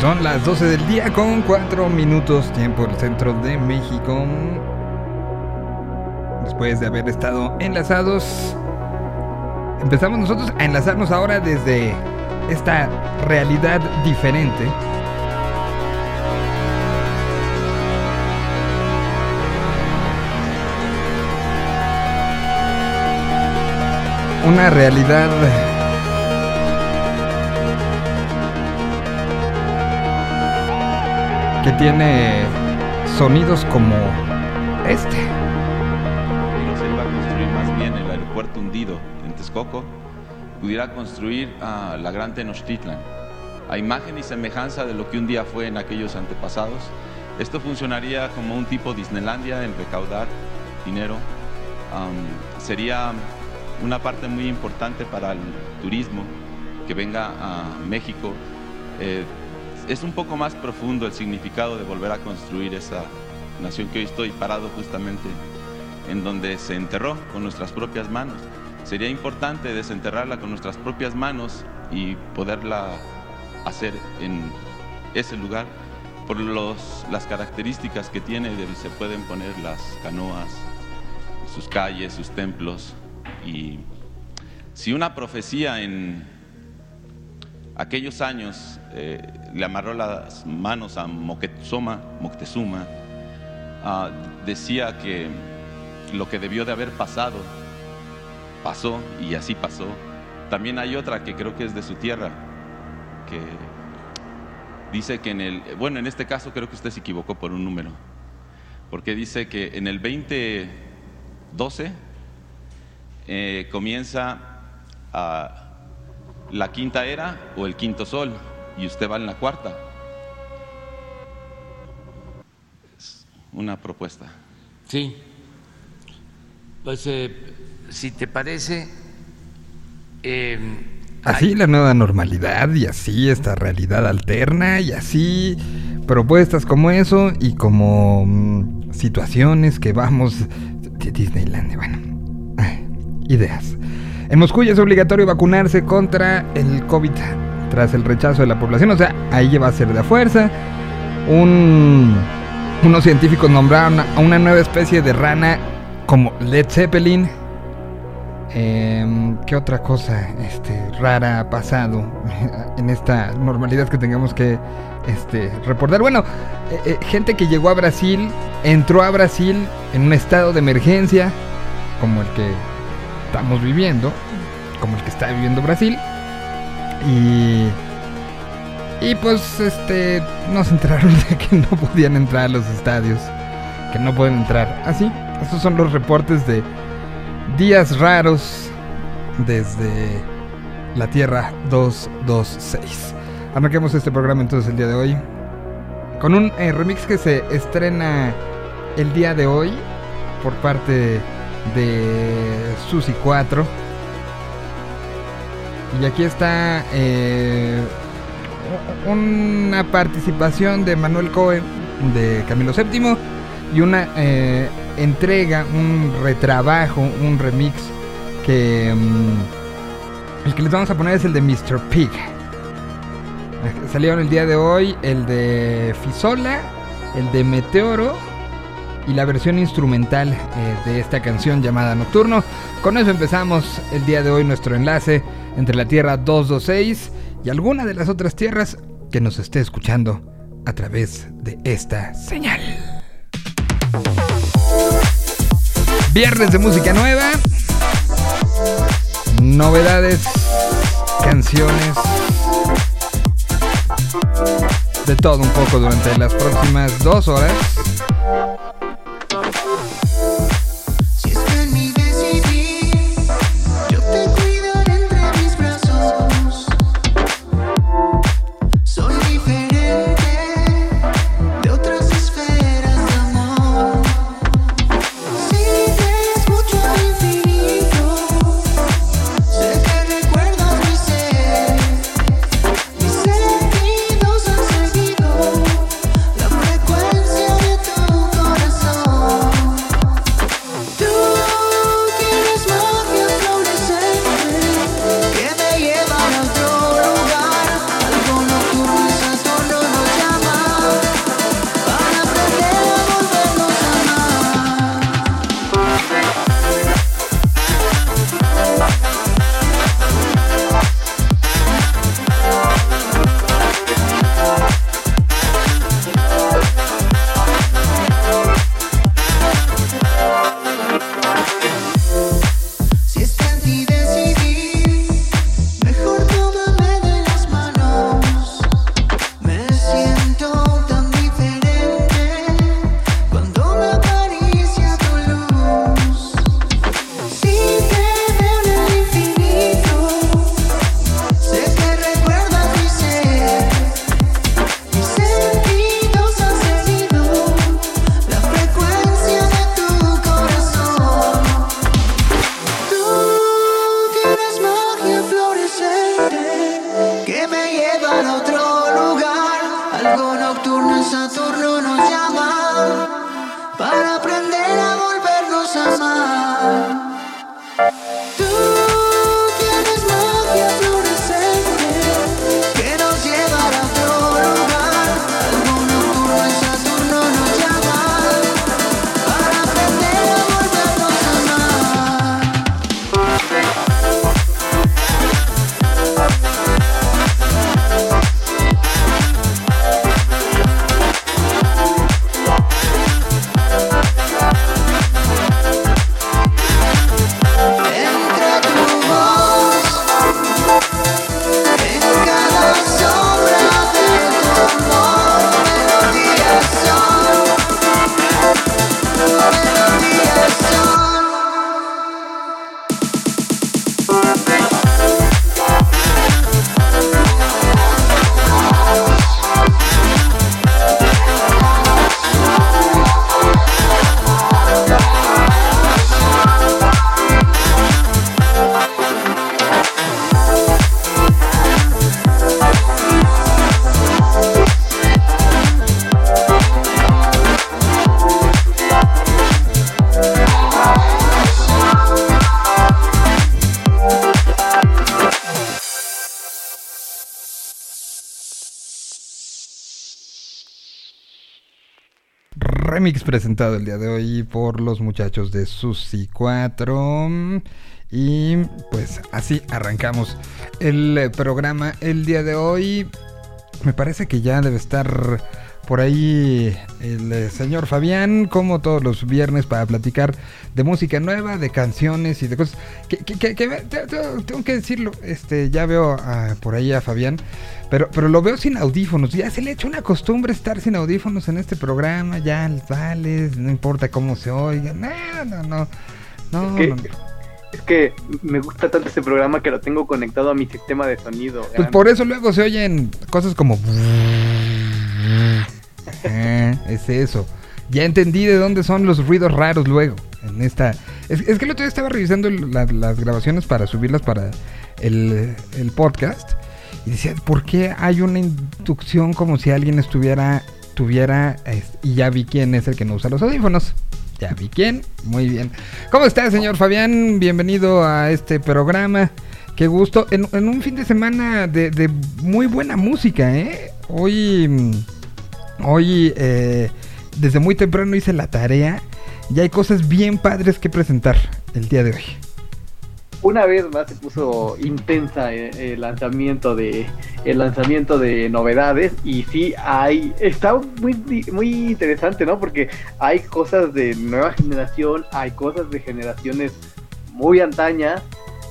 Son las 12 del día con 4 minutos tiempo del centro de México. Después de haber estado enlazados, empezamos nosotros a enlazarnos ahora desde esta realidad diferente. Una realidad que tiene sonidos como este. se iba a construir más bien el aeropuerto hundido en Texcoco, pudiera construir a la Gran Tenochtitlan, a imagen y semejanza de lo que un día fue en aquellos antepasados. Esto funcionaría como un tipo Disneylandia en recaudar dinero. sería una parte muy importante para el turismo que venga a México. Eh, es un poco más profundo el significado de volver a construir esa nación que hoy estoy parado justamente en donde se enterró con nuestras propias manos. Sería importante desenterrarla con nuestras propias manos y poderla hacer en ese lugar por las características que tiene, se pueden poner las canoas, sus calles, sus templos. Y si una profecía en aquellos años eh, le amarró las manos a Moctezuma, Moctezuma ah, decía que lo que debió de haber pasado, pasó y así pasó. También hay otra que creo que es de su tierra, que dice que en el, bueno, en este caso creo que usted se equivocó por un número, porque dice que en el 2012 eh, comienza a la quinta era o el quinto sol y usted va en la cuarta. Es una propuesta. Sí. Pues eh, si te parece... Em, así la nueva normalidad y así esta realidad alterna y así propuestas como eso y como mm, situaciones que vamos de Disneyland. Bueno, ideas. En Moscú ya es obligatorio vacunarse contra el COVID tras el rechazo de la población. O sea, ahí va a ser de fuerza. unos científicos nombraron a una nueva especie de rana como Led Zeppelin. Em, ¿Qué otra cosa este, rara ha pasado en esta normalidad que tengamos que este, reportar? Bueno, eh, eh, gente que llegó a Brasil, entró a Brasil en un estado de emergencia, como el que estamos viviendo, como el que está viviendo Brasil. Y. Y pues, este. Nos enteraron de que no podían entrar a los estadios. Que no pueden entrar. Así. estos son los reportes de días raros desde la Tierra 226. Arranquemos este programa entonces el día de hoy. Con un eh, remix que se estrena el día de hoy por parte de Susi 4. Y aquí está eh, una participación de Manuel Cohen de Camilo VII y una eh, entrega, un retrabajo, un remix que mm, el que les vamos a poner es el de Mr. Pig. Salieron el día de hoy el de Fisola, el de Meteoro y la versión instrumental eh, de esta canción llamada Nocturno. Con eso empezamos el día de hoy nuestro enlace entre la Tierra 226 y alguna de las otras tierras que nos esté escuchando a través de esta señal. Viernes de música nueva, novedades, canciones, de todo un poco durante las próximas dos horas. Presentado el día de hoy por los muchachos de Susi 4. Y pues así arrancamos el eh, programa el día de hoy. Me parece que ya debe estar por ahí el eh, señor Fabián, como todos los viernes, para platicar de música nueva, de canciones y de cosas. Que, que- que- que tengo que decirlo, este, ya veo a- por ahí a Fabián, pero, pero lo veo sin audífonos. Ya se le ha hecho una costumbre estar sin audífonos en este programa, ya vale, no importa cómo se oiga. No, no, no. No, Es que- no, no. Es que me gusta tanto este programa que lo tengo conectado a mi sistema de sonido. Pues por eso luego se oyen cosas como. Ajá, es eso. Ya entendí de dónde son los ruidos raros luego. En esta. Es, que el otro día estaba revisando la- las grabaciones para subirlas para el, el podcast. Y decía, ¿por qué hay una inducción como si alguien estuviera. tuviera. y ya vi quién es el que no usa los audífonos. Ya vi quién. Muy bien. ¿Cómo está, señor Fabián? Bienvenido a este programa. Qué gusto. En, un fin de semana de, de muy buena música, ¿eh? Hoy. Hoy, eh, desde muy temprano hice la tarea. Y hay cosas bien padres que presentar el día de hoy. Una vez más se puso intensa eh, el, lanzamiento de el lanzamiento de novedades y sí hay está muy muy interesante, ¿no? Porque hay cosas de nueva generación, hay cosas de generaciones muy antañas.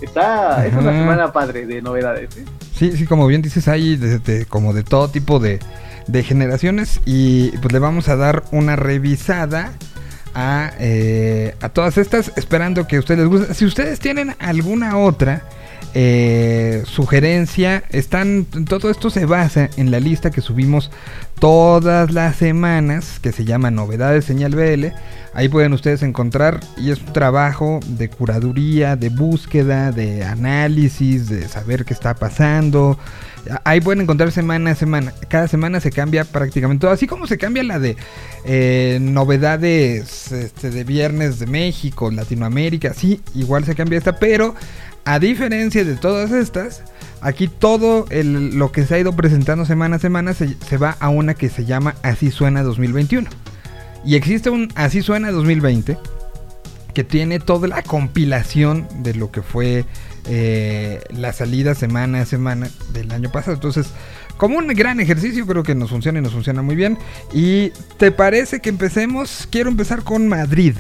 Está es una semana padre de novedades. ¿eh? Sí, sí, como bien dices, hay de- de- como de todo tipo de, de generaciones. Y pues le vamos a dar una revisada a, eh, a todas estas, esperando que a ustedes les guste. Si ustedes tienen alguna otra eh, sugerencia, están. Todo esto se basa en la lista que subimos todas las semanas, que se llama Novedades Señal BL. Ahí pueden ustedes encontrar, y es un trabajo de curaduría, de búsqueda, de análisis, de saber qué está pasando. Ahí pueden encontrar semana a semana. Cada semana se cambia prácticamente todo. Así como se cambia la de eh, novedades este, de viernes de México, Latinoamérica. Sí, igual se cambia esta. Pero a diferencia de todas estas, aquí todo lo que se ha ido presentando semana a semana se, se va a una que se llama Así Suena 2021. Y existe un Así Suena 2020 que tiene toda la compilación de lo que fue eh, la salida semana a semana del año pasado. Entonces, como un gran ejercicio, creo que nos funciona y nos funciona muy bien. ¿Y te parece que empecemos? Quiero empezar con Madrid.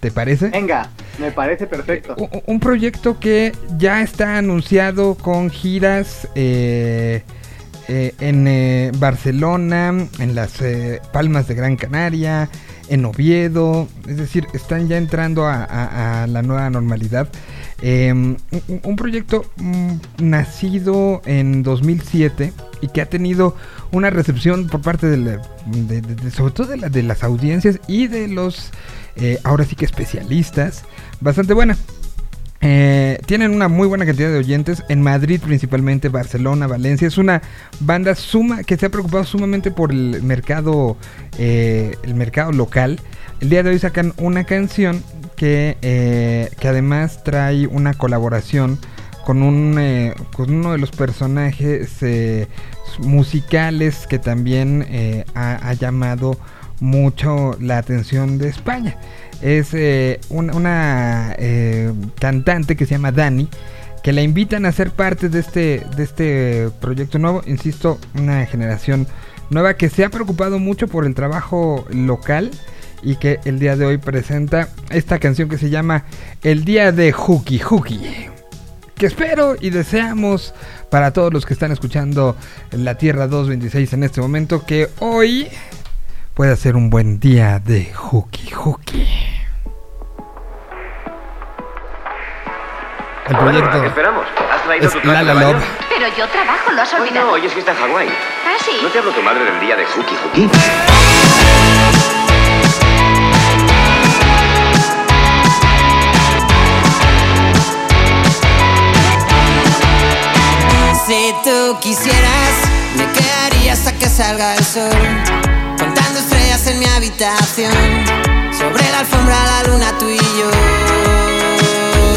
¿Te parece? Venga, me parece perfecto. U- Un proyecto que ya está anunciado con giras eh, eh, en eh, Barcelona, en las eh, Palmas de Gran Canaria, en Oviedo. Es decir, están ya entrando a, a- a la nueva normalidad. Eh, un, proyecto mm, nacido en 2007 y que ha tenido una recepción por parte de, la- sobre todo de, la- de las audiencias y de los eh, ahora sí que especialistas bastante buena. Eh, tienen una muy buena cantidad de oyentes en Madrid principalmente, Barcelona, Valencia. Es una banda suma que se ha preocupado sumamente por el mercado, eh, el mercado local. el día de hoy sacan una canción que, eh, que además trae una colaboración con, un, eh, uno de los personajes eh, musicales que también ha, llamado mucho la atención de España. Es un- una cantante que se llama Dani, que la invitan a ser parte de este, de este proyecto nuevo. Insisto, una generación nueva que se ha preocupado mucho por el trabajo local y que el día de hoy presenta esta canción que se llama El Día de Juki Juki. Que espero y deseamos para todos los que están escuchando La Tierra 226 en este momento que hoy pueda ser un buen día de Juki Juki. El Bueno, ¿a proyecto qué esperamos? ¿Has traído es tu traje La La? Love. Pero yo trabajo, lo has olvidado. no, hoy es fiesta en Hawái. ¿Ah, sí? ¿No te habló tu madre del día de Huki Huki? Tú quisieras, me quedaría hasta que salga el sol. Contando estrellas en mi habitación. Sobre la alfombra, la luna, tú y yo.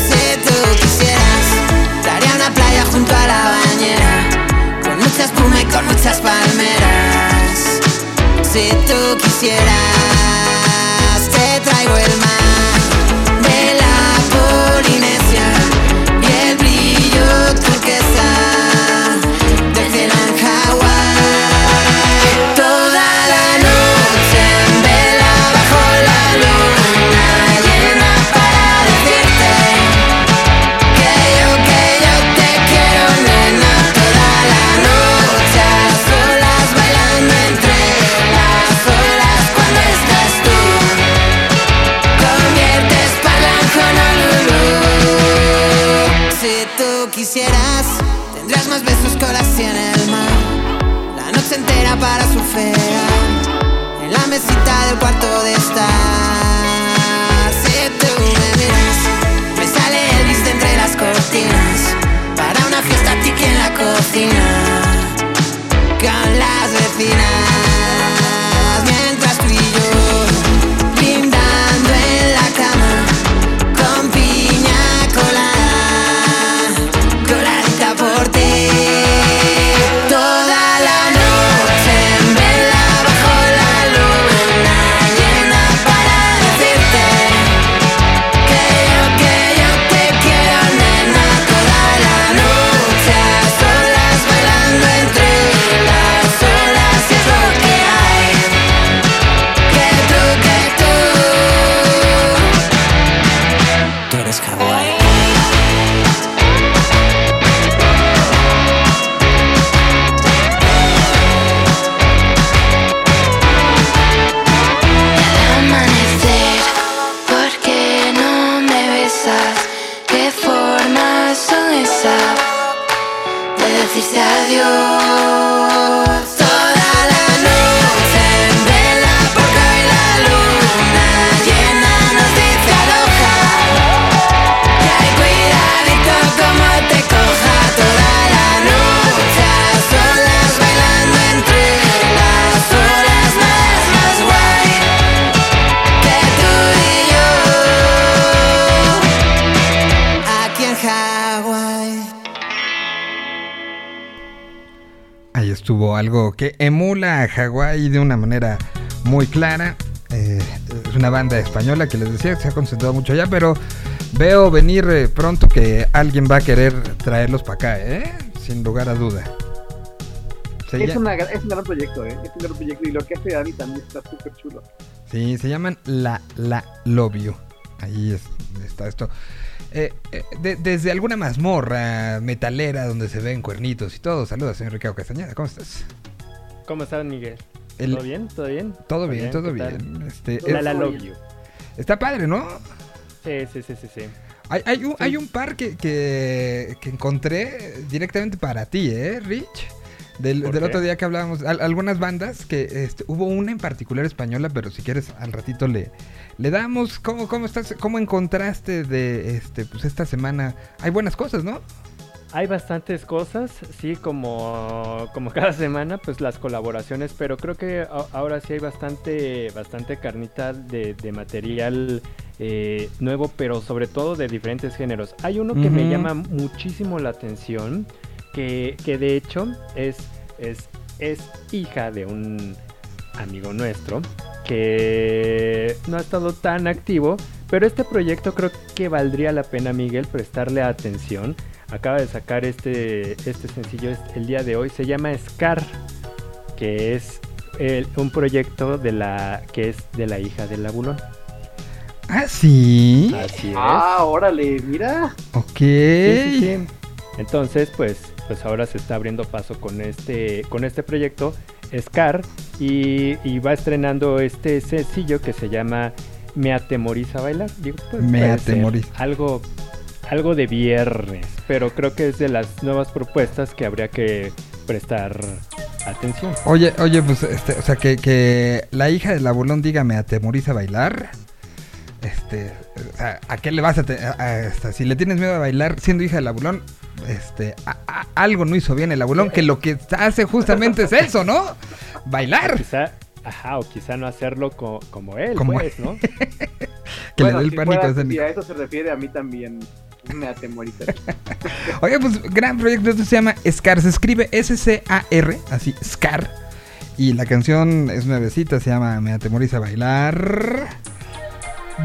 Si tú quisieras, te haría una playa junto a la bañera. Con mucha espuma y con muchas palmeras. Si tú quisieras, más besos que olas tiene el mar. La noche entera para surfear en la mesita del cuarto de estar. Si tú me miras, me sale Elvis de entre las cortinas para una fiesta tiki en la cocina que emula a Hawái de una manera muy clara. Eh, es una banda española que les decía que se ha concentrado mucho allá, pero veo venir eh, pronto que alguien va a querer traerlos para acá, ¿eh? Sin lugar a duda. Se, Es, lla- una, es un gran proyecto, ¿eh? Es un gran proyecto y lo que hace Dani también está súper chulo. sí, se llaman La La You. Ahí es- está esto. Eh, eh, de- desde alguna mazmorra metalera donde se ven cuernitos y todo. Saludos, señor Ricardo Castañeda. ¿Cómo estás? ¿Cómo estás, Miguel? El- ¿Todo bien? ¿Todo bien? Todo bien, todo bien. Este, La es- la love you. está padre, ¿no? Sí, sí, sí, sí, sí. Hay, hay un, hay un par que, que, que encontré directamente para ti, ¿eh, Rich? Del, ¿Por del otro día que hablábamos, al- algunas bandas que este, hubo una en particular española, pero si quieres al ratito le, le damos. ¿Cómo, cómo estás? ¿Cómo encontraste de este pues esta semana? Hay buenas cosas, ¿no? Hay bastantes cosas, sí, como, como cada semana, pues las colaboraciones, pero creo que ahora sí hay bastante, bastante carnita de, de material eh, nuevo, pero sobre todo de diferentes géneros. Hay uno que me llama muchísimo la atención, que, que de hecho es, es, es hija de un amigo nuestro que no ha estado tan activo, pero este proyecto creo que valdría la pena, Miguel, prestarle atención. Acaba de sacar este, este sencillo es- el día de hoy, se llama Scar, que es el- un proyecto de la que es de la hija del abulón. Ah, sí. Así es. Ah, órale, mira. Ok. Sí, sí, sí. Entonces, pues, pues ahora se está abriendo paso con este, con este proyecto, Scar, y, y va estrenando este sencillo que se llama Me atemoriza bailar. Digo, pues, Me atemoriza. Algo, algo de viernes, pero creo que es de las nuevas propuestas que habría que prestar atención. Oye, oye, pues, este, o sea, que, que la hija del abulón diga me atemoriza bailar. Este, sea, ¿a qué le vas a, te- a- a- esta, Si le tienes miedo a bailar siendo hija del abulón, este, a- a- algo no hizo bien el abulón, que lo que hace justamente es eso, ¿no? Bailar. Quizá, ajá, o quizá no hacerlo co- como él, Como pues, ¿no? Que Bueno, le dé el si pánico fuera- escénico. Si a eso se refiere, a mí también me atemoriza. Oye, pues gran proyecto, esto se llama Scar, se escribe S-C-A-R, así, Scar. Y la canción es nuevecita, se llama Me atemoriza bailar.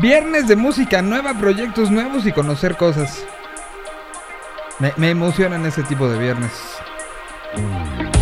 Viernes de música nueva, proyectos nuevos y conocer cosas. Me, me emocionan ese tipo de viernes. Revelarás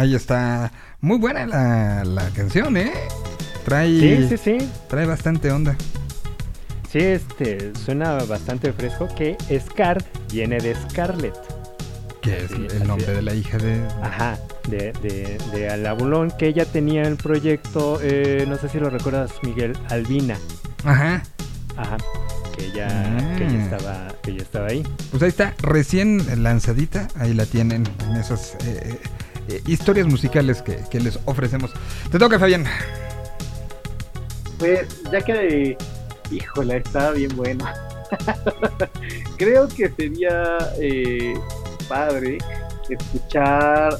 Ahí está. Muy buena la, la canción, ¿eh? Trae, Sí, sí, sí. trae bastante onda. Sí, este, suena bastante fresco que Scar viene de Scarlett. Que es Sí, el nombre es. de la hija de. Ajá, de, de, de Alabulón, que ella tenía el proyecto, eh, no sé si lo recuerdas, Miguel, Albina. Ajá. Ajá, que ella, que ella Mm. estaba, que ella estaba ahí. Pues ahí está, recién lanzadita. Ahí la tienen en esas eh, eh, historias musicales que, que les ofrecemos. Te toca, Fabián. Pues ya que, híjole, está bien bueno. Creo que sería eh, padre escuchar,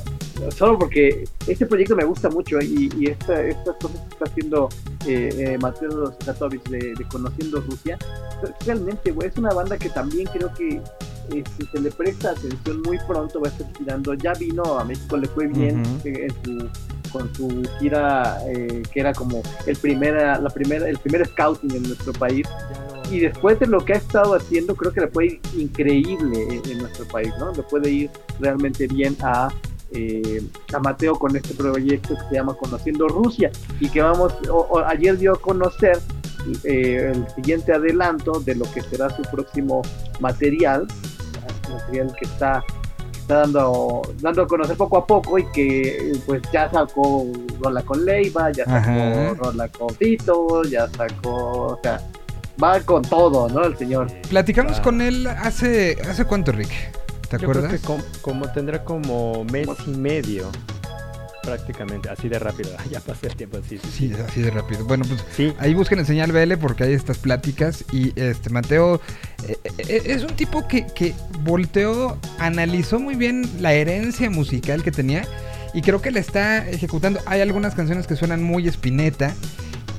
solo porque este proyecto me gusta mucho y, y esta, estas cosas que está haciendo eh, eh, Mateo Zakatovich de, de Conociendo Rusia, realmente es una banda que también creo que eh, si se le presta atención muy pronto va a estar girando. Ya vino a México, le fue bien en su con su gira eh, que era como el primera, la primera, el primer scouting en nuestro país y después de lo que ha estado haciendo creo que le puede ir increíble en, en nuestro país, ¿no? Le puede ir realmente bien a eh, a Mateo con este proyecto que se llama Conociendo Rusia y que vamos, o- o ayer dio a conocer eh, el siguiente adelanto de lo que será su próximo material, material que está que está dando dando a conocer poco a poco y que pues ya sacó rola con Leiva, ya sacó Ajá. rola con Tito, ya sacó, o sea, va con todo, ¿no? El señor. Platicamos Ah. con él hace. ¿Hace cuánto, Rick? ¿Te Yo creo acuerdas? que com- como tendrá como mes y medio, prácticamente, así de rápido. Ya pasé el tiempo, sí, sí, Sí, sí. así de rápido. Bueno, pues Sí, Ahí busquen el señal BL porque hay estas pláticas y este Mateo eh, eh, es un tipo que, que volteó, analizó muy bien la herencia musical que tenía y creo que la está ejecutando. Hay algunas canciones que suenan muy espineta.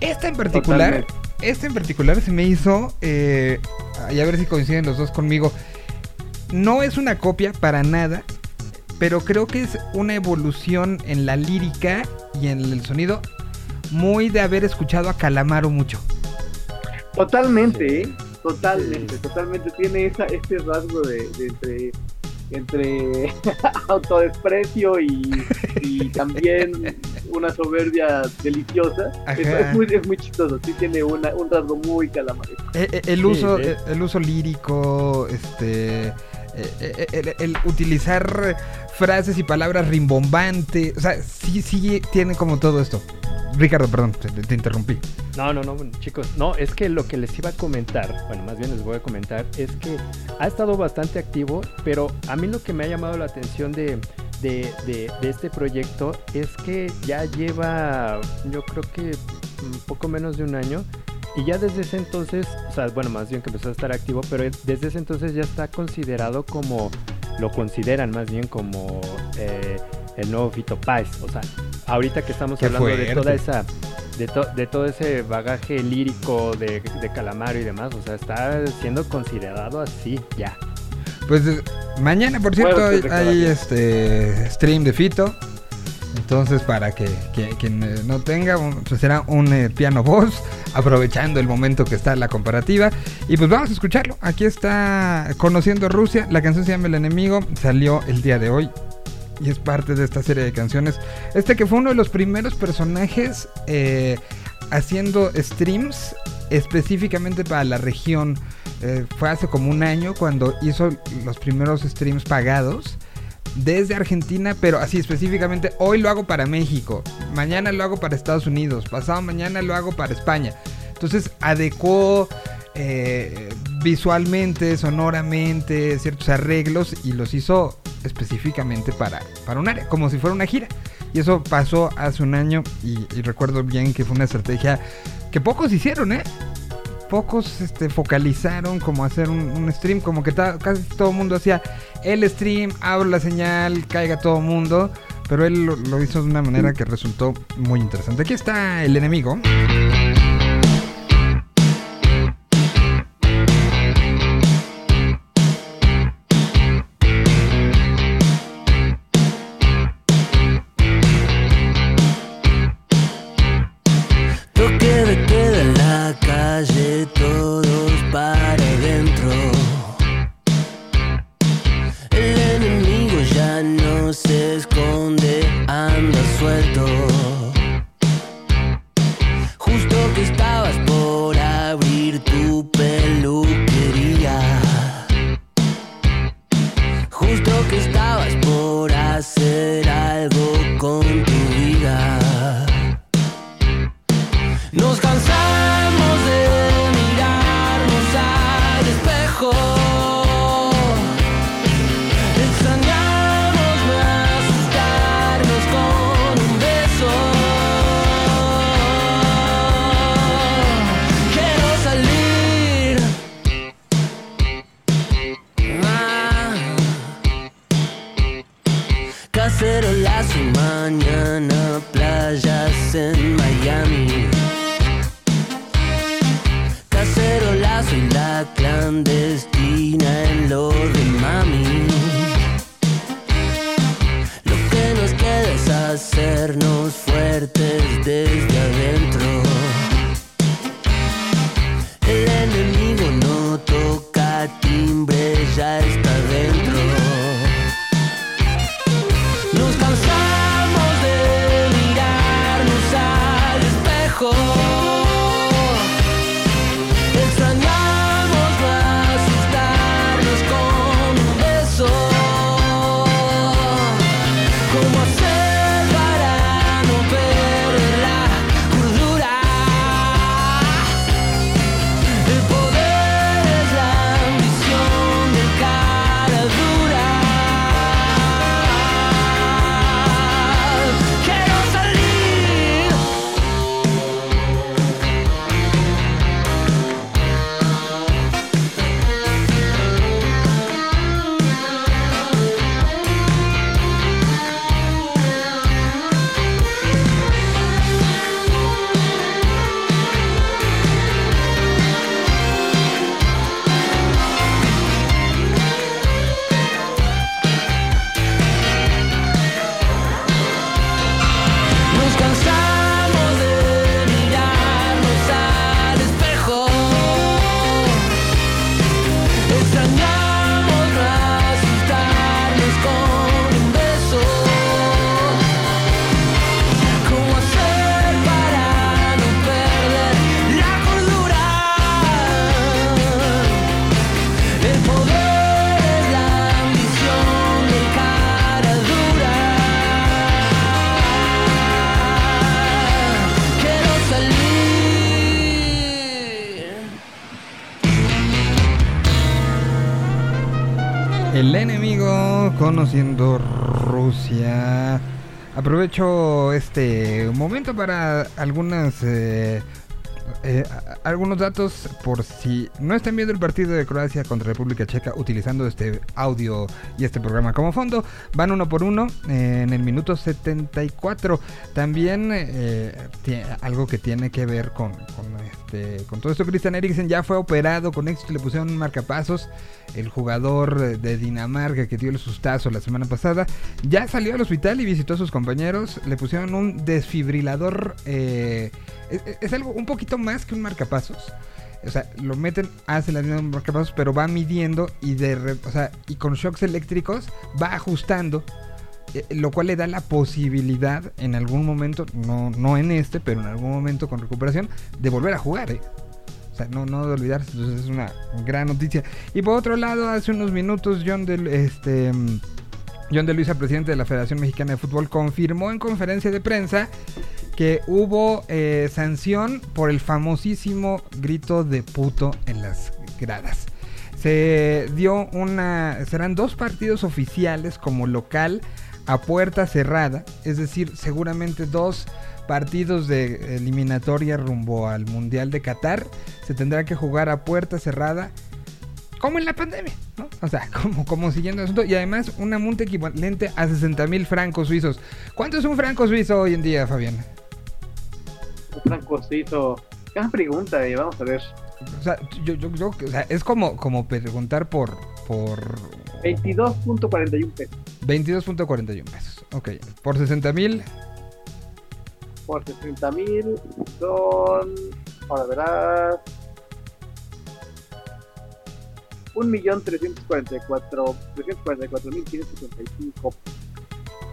Esta en particular, Totalmente. esta en particular se me hizo, eh, y a ver si coinciden los dos conmigo, no es una copia para nada, pero creo que es una evolución en la lírica y en el sonido muy de haber escuchado a Calamaro mucho. Totalmente, Sí. ¿eh? Totalmente, Sí. totalmente tiene esa, este rasgo de, de entre, entre autodesprecio y, y también una soberbia deliciosa. Es, muy, es muy chistoso, sí tiene una, un rasgo muy calamaresco. Eh, eh, el Sí, uso, eh, el uso lírico, este, eh, eh, el, el utilizar frases y palabras rimbombantes, o sea, sí, sí tiene como todo esto. Ricardo, perdón, te, te interrumpí. No, no, no, chicos, no, es que lo que les iba a comentar, bueno, más bien les voy a comentar, es que ha estado bastante activo, pero a mí lo que me ha llamado la atención de, de, de- este proyecto es que ya lleva, yo creo que poco menos de un año, y ya desde ese entonces, o sea, bueno, más bien que empezó a estar activo, pero desde ese entonces ya está considerado como, lo consideran más bien como eh, el nuevo Fito Páez, o sea, ahorita que estamos Qué hablando de toda esa de, to- de todo ese bagaje lírico de, de Calamaro y demás, o sea, está siendo considerado así ya. Pues mañana, por cierto, hay, hay, este stream de Fito. Entonces, para que, quien no tenga, pues será un eh, piano voz, aprovechando el momento que está la comparativa. Y pues vamos a escucharlo. Aquí está Conociendo Rusia. La canción se llama El Enemigo. Salió el día de hoy. Y es parte de esta serie de canciones. Este que fue uno de los primeros personajes eh, haciendo streams específicamente para la región. Eh, fue hace como un año cuando hizo los primeros streams pagados desde Argentina, pero así específicamente hoy lo hago para México, mañana lo hago para Estados Unidos, pasado mañana lo hago para España. Entonces adecuó eh, visualmente, sonoramente, ciertos arreglos y los hizo específicamente para, para un área, como si fuera una gira. Y eso pasó hace un año y, y recuerdo bien que fue una estrategia que pocos hicieron, ¿eh? Pocos este, focalizaron como hacer un, stream, como que casi todo el mundo hacía el stream, abro la señal, caiga todo el mundo, pero él lo hizo de una manera que resultó muy interesante. Aquí está el enemigo. Conociendo Rusia. Aprovecho este momento para algunas eh, eh, algunos datos por si no están viendo el partido de Croacia contra República Checa utilizando este audio y este programa como fondo. Van uno por uno eh, en el minuto 74. También eh, algo que tiene que ver con, con, este, con todo esto. Christian Eriksen ya fue operado con éxito. Le pusieron un marcapasos. El jugador de Dinamarca que dio el sustazo la semana pasada ya salió al hospital y visitó a sus compañeros. Le pusieron un desfibrilador. eh, es, es algo un poquito más que un marcapasos. O sea, lo meten, hace la misma marcapasos, pero va midiendo y de o sea, y con shocks eléctricos va ajustando. eh, Lo cual le da la posibilidad en algún momento, no, no en este, pero en algún momento con recuperación, de volver a jugar. ¿eh? O sea, no, no de olvidarse. Entonces es una gran noticia. Y por otro lado, hace unos minutos, John del, este, John de Luisa, presidente de la Federación Mexicana de Fútbol, confirmó en conferencia de prensa que hubo eh, sanción por el famosísimo grito de puto en las gradas. Se dio una. Serán dos partidos oficiales como local a puerta cerrada. Es decir, seguramente dos partidos de eliminatoria rumbo al Mundial de Qatar. Se tendrá que jugar a puerta cerrada. Como en la pandemia, ¿no? O sea, como, como siguiendo el asunto. Y además una multa equivalente a 60 mil francos suizos. ¿Cuánto es un franco suizo hoy en día, Fabián? Franco Suizo. Gran pregunta, eh, vamos a ver. O sea, yo, yo, yo- o sea, es como, como preguntar por, por 22.41 pesos 22.41 pesos. Ok, por 60 mil, por 60 mil son. Ahora verás. 1.344.344.565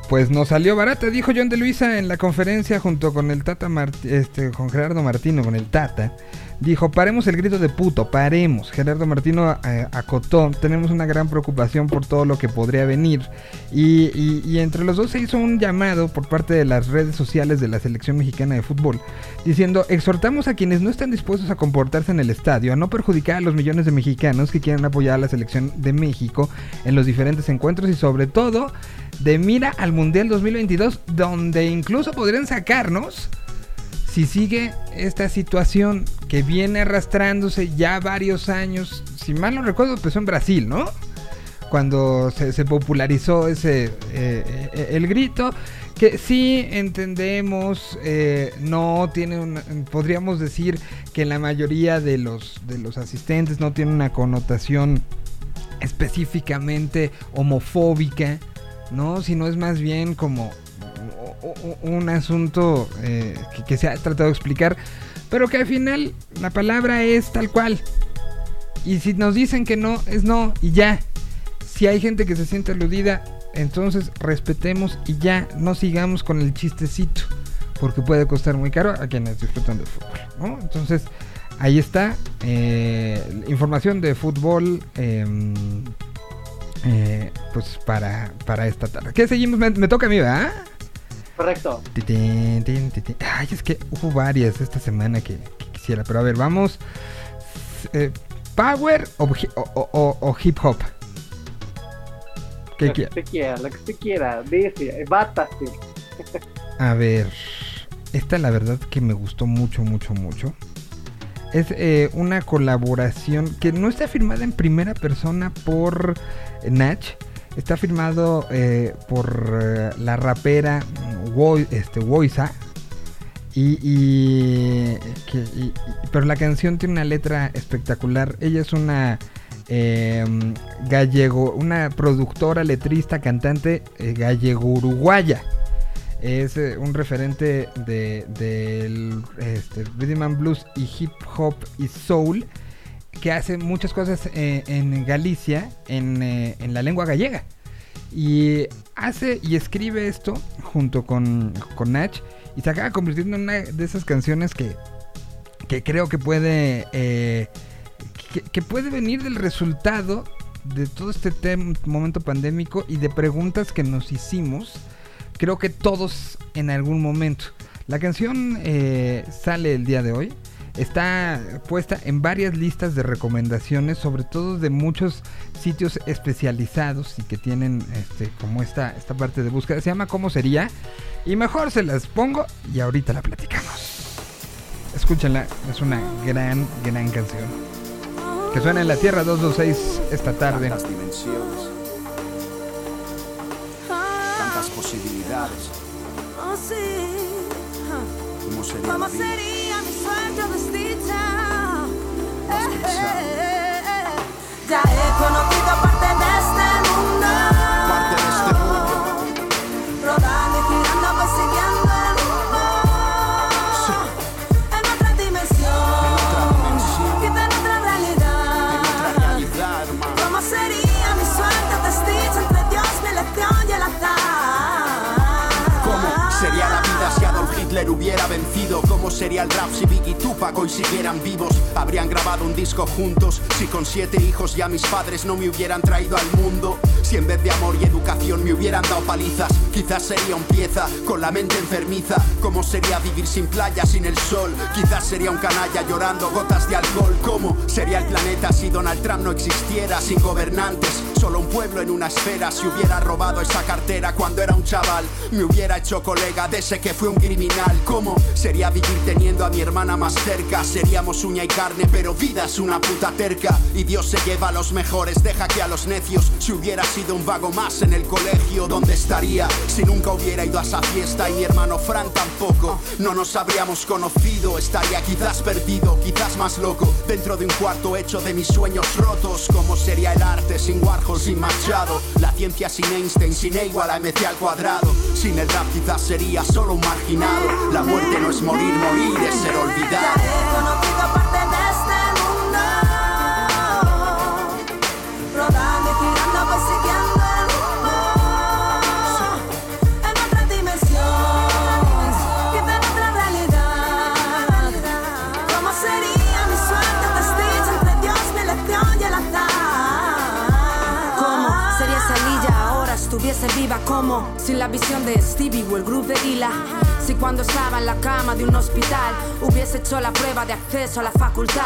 pues nos salió barata, dijo John de Luisa en la conferencia junto con el Tata Mart- este, con Gerardo Martino, con el Tata. Dijo, paremos el grito de puto, paremos. Gerardo Martino eh, acotó, tenemos una gran preocupación por todo lo que podría venir. Y, y- y entre los dos se hizo un llamado por parte de las redes sociales de la selección mexicana de fútbol, diciendo, exhortamos a quienes no están dispuestos a comportarse en el estadio, a no perjudicar a los millones de mexicanos que quieren apoyar a la selección de México en los diferentes encuentros y sobre todo de mira al Mundial 2022, donde incluso podrían sacarnos si sigue esta situación que viene arrastrándose ya varios años, si mal no recuerdo, empezó en Brasil, ¿no? Cuando se, se popularizó ese eh, eh, el grito, que sí entendemos, eh, no tiene una, podríamos decir que la mayoría de los de los asistentes no tiene una connotación específicamente homofóbica, ¿no? Sino es más bien como un asunto eh, que, se ha tratado de explicar, pero que al final la palabra es tal cual. Y si nos dicen que no, es no y ya. Si hay gente que se siente aludida, entonces respetemos y ya, no sigamos con el chistecito, porque puede costar muy caro a quienes disfrutan del fútbol. Entonces, ahí está, eh, información de fútbol. em, eh, pues para, para esta tarde. ¿Qué seguimos? Me, me toca a mí, ¿verdad? Correcto. Ay, es que hubo varias esta semana que, que quisiera. Pero a ver, vamos. Eh, ¿Power o, hi- o- o- o- o hip hop? ¿Qué Lo que qui- usted quiera, lo que usted quiera. Dice, bátase. A ver, esta la verdad que me gustó mucho, mucho, mucho. Es eh, una colaboración que no está firmada en primera persona por Nach. Está firmado eh, por eh, la rapera Woi- este, Woisa. Y, pero la canción tiene una letra espectacular. Ella es una eh, gallego, una productora, letrista, cantante eh, gallego-uruguaya. Es un referente de, del este, rhythm and blues y hip hop y soul que hace muchas cosas eh, en Galicia en, eh, en la lengua gallega. Y hace y escribe esto junto con, con Nach y se acaba convirtiendo en una de esas canciones que, que creo que puede eh, que, puede venir del resultado de todo este momento pandémico y de preguntas que nos hicimos creo que todos en algún momento la canción sale el día de hoy está puesta en varias listas de recomendaciones sobre todo de muchos sitios especializados y que tienen este como esta esta parte de búsqueda. Se llama cómo sería y mejor se las pongo y ahorita la platicamos. Escúchenla es una gran gran canción. Que suena en la Tierra 226 esta tarde. Tantas dimensiones, tantas posibilidades. Oh, sí. ¿Cómo sería la ¿Cómo sería mi suerte o desdicha? Has Eh, pensado. eh, eh, eh. Ya ¿Cómo sería el rap si Biggie y Tupac hoy siguieran vivos? ¿Habrían grabado un disco juntos? Si con siete hijos ya mis padres no me hubieran traído al mundo. Si en vez de amor y educación me hubieran dado palizas, quizás sería un pieza con la mente enfermiza. ¿Cómo sería vivir sin playa, sin el sol? Quizás sería un canalla llorando gotas de alcohol. ¿Cómo sería el planeta si Donald Trump no existiera? Sin gobernantes, solo un pueblo en una esfera. Si hubiera robado esa cartera cuando era un chaval, me hubiera hecho colega de ese que fue un criminal. ¿Cómo sería vivir teniendo a mi hermana más cerca? Seríamos uña y carne, pero vida es una puta terca. Y Dios se lleva a los mejores, deja que a los necios. Si hubiera sido un vago más en el colegio, ¿dónde estaría? Si nunca hubiera ido a esa fiesta y mi hermano Fran tampoco, no nos habríamos conocido. Estaría quizás perdido, quizás más loco, dentro de un cuarto hecho de mis sueños rotos. ¿Cómo sería el arte sin Warhol, sin Machado? La ciencia sin Einstein, sin E igual a MC al cuadrado. Sin el rap quizás sería solo un marginado. La muerte no es morir, morir es ser olvidado. Como sin la visión de Stevie o el grupo de Hila. Si cuando estaba en la cama de un hospital hubiese hecho la prueba de acceso a la facultad.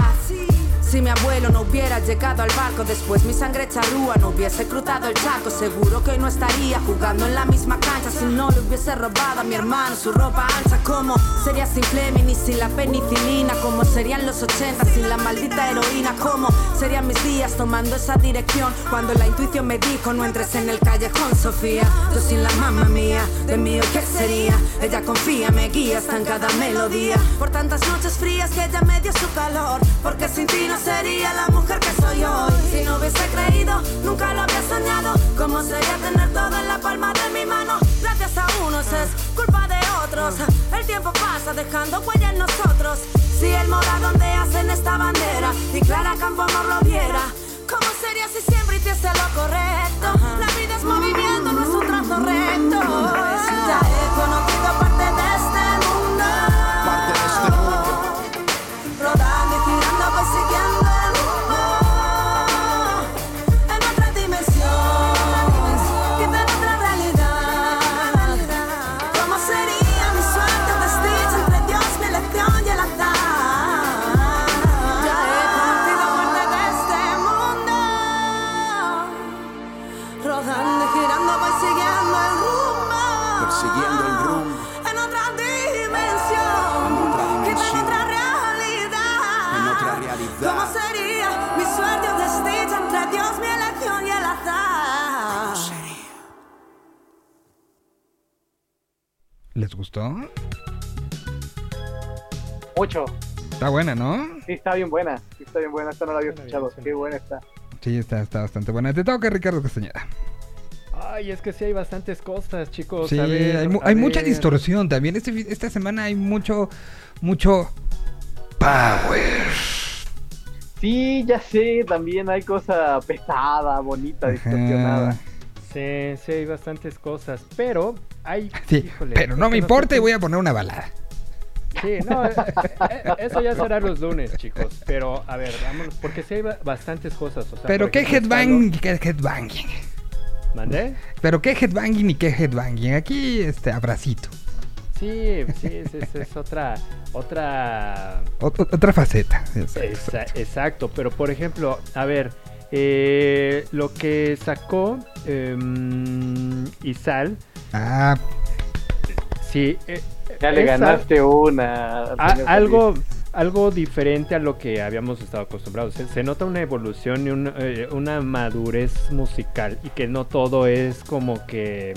Si mi abuelo no hubiera llegado al barco, después mi sangre charrúa no hubiese cruzado el charco, seguro que hoy no estaría jugando en la misma cancha si no le hubiese robado a mi hermano su ropa ancha. Como sería sin Fleming y sin la penicilina, como serían los 80 sin la maldita heroína, como serían mis días tomando esa dirección cuando la intuición me dijo no entres en el callejón, Sofía. Yo sin la mamá mía, de mí qué sería. Ella confía, me guía hasta en cada melodía. Por tantas noches frías que ella me dio su calor, porque sin ti no sería la mujer que soy hoy. Si no hubiese creído, nunca lo habría soñado. ¿Cómo sería tener todo en la palma de mi mano? Gracias a unos es culpa otros. El tiempo pasa dejando huella en nosotros. Si el mora donde hacen esta bandera y Clara Campo amor lo viera. ¿Cómo sería si siempre hiciese lo correcto? La vida es movimiento, no es un trazo recto. ¿Les gustó? Mucho. Está buena, ¿no? Sí, está bien buena. Sí, está bien buena. Esta no la había escuchado. Qué buena está. Sí, está, está bastante buena. Te toca, Ricardo Castañeda. Ay, es que sí hay bastantes cosas, chicos. Sí, a ver, hay, mu- a hay mucha distorsión también. Este, esta semana hay mucho, mucho power. Sí, ya sé. También hay cosa pesada, bonita, distorsionada. Sí, sí hay bastantes cosas, pero hay... Sí, híjole, pero no me importa y voy a poner una balada. Sí, no, eh, eh, eso ya será los lunes, chicos. Pero, a ver, vámonos, porque sí hay ba- bastantes cosas. O sea, Pero qué ejemplo, está headbang y qué headbanging. ¿Mandé? Pero qué headbanging y qué headbanging. Aquí, este, abracito. Sí, sí, es, es- es otra, otra Ot- otra faceta. Exacto, Exa- exacto. exacto, pero por ejemplo, a ver, eh, lo que sacó em, Isal, Ah, sí, eh, Ya le esa- ganaste una. a- algo, algo diferente a lo que habíamos estado acostumbrados. Se, se nota una evolución y un, eh, una madurez musical y que no todo es como que...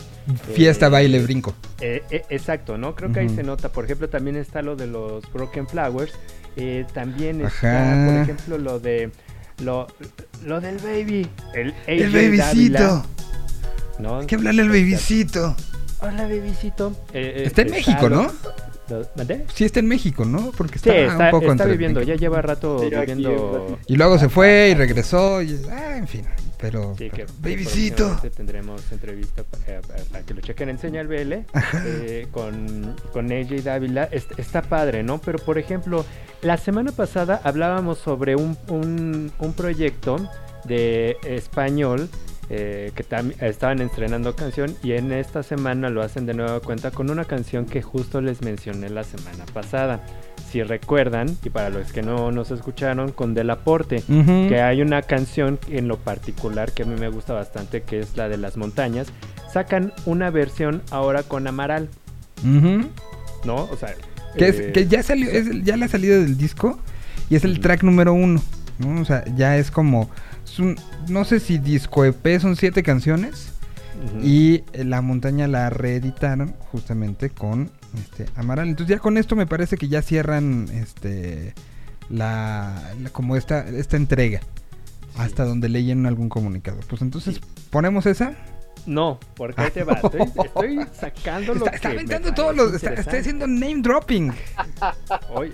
fiesta, eh, baile, brinco. eh, eh, exacto, ¿no? Creo que ahí se nota. Por ejemplo, también está lo de los Broken Flowers. eh, también Ajá. está, por ejemplo, lo de... Lo, lo del baby. El, El babycito. ¿no? Hay que hablarle al babycito. Hola, babycito. Eh, Está en México, ¿no? lo- ¿mandé? Sí, está en México, ¿no? Porque Sí, está, está, un poco está entre viviendo, México. ya lleva rato aquí, viviendo. Y luego se fue y regresó. Y, ah, en fin. Pero. Sí, que pero- tendremos entrevista para, para que lo chequen en Señal BL eh, con, con AJ Dávila. Es- está padre, ¿no? Pero por ejemplo, la semana pasada hablábamos sobre un, un, un proyecto de español eh, que estaban estrenando canción y en esta semana lo hacen de nueva cuenta con una canción que justo les mencioné la semana pasada. Si recuerdan, y para los que no nos escucharon, con Del Aporte, Ujú. que hay una canción en lo particular que a mí me gusta bastante, que es la de las montañas. Sacan una versión ahora con Amaral. ¿no? O sea, Que, es, eh, que ya salió, es ya la salida del disco y es el track número uno. ¿no? O sea, ya es como. Es un- no sé si disco EP son siete canciones. Y eh, la montaña la reeditaron justamente con este Amaral. Entonces ya con esto me parece que ya cierran este la, la- como esta esta entrega. Hasta donde leyen algún comunicado. Pues entonces ponemos esa. No, porque ahí te va. Estoy, estoy sacando lo Está, está que me aventando todos los. Está, está haciendo name dropping. Oye,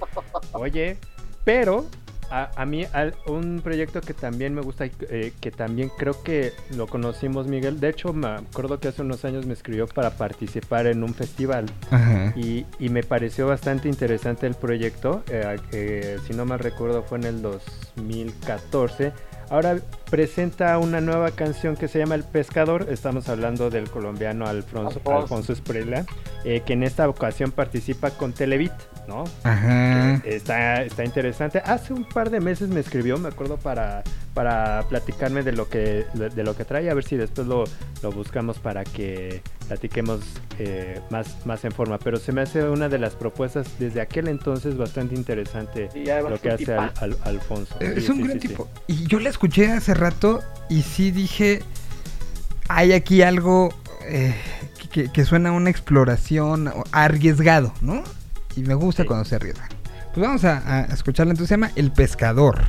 oye, pero a, a mí al- un proyecto que también me gusta y eh, que también creo que lo conocimos Miguel. De hecho, me acuerdo que hace unos años me escribió para participar en un festival. Ajá. Y, y me pareció bastante interesante el proyecto. eh, eh, si no mal recuerdo, fue en el 2014. Ahora presenta una nueva canción que se llama El Pescador. Estamos hablando del colombiano Alfonso, Alfonso. Esprella, eh, que en esta ocasión participa con Televit, ¿no? Ajá. Está, está interesante. Hace un par de meses me escribió, me acuerdo, para, para platicarme de lo que de lo que trae. A ver si después lo, lo buscamos para que platiquemos eh, más, más en forma. Pero se me hace una de las propuestas desde aquel entonces bastante interesante Sí, lo que hace Al- Alfonso. Eh, Es Sí, un sí, gran sí, sí. tipo. Y yo la escuché hace rato y sí dije, hay aquí algo eh, que, que suena a una exploración arriesgado, ¿no? Y me gusta Sí. cuando se arriesga. Pues vamos a, a escucharla. Entonces se llama El Pescador.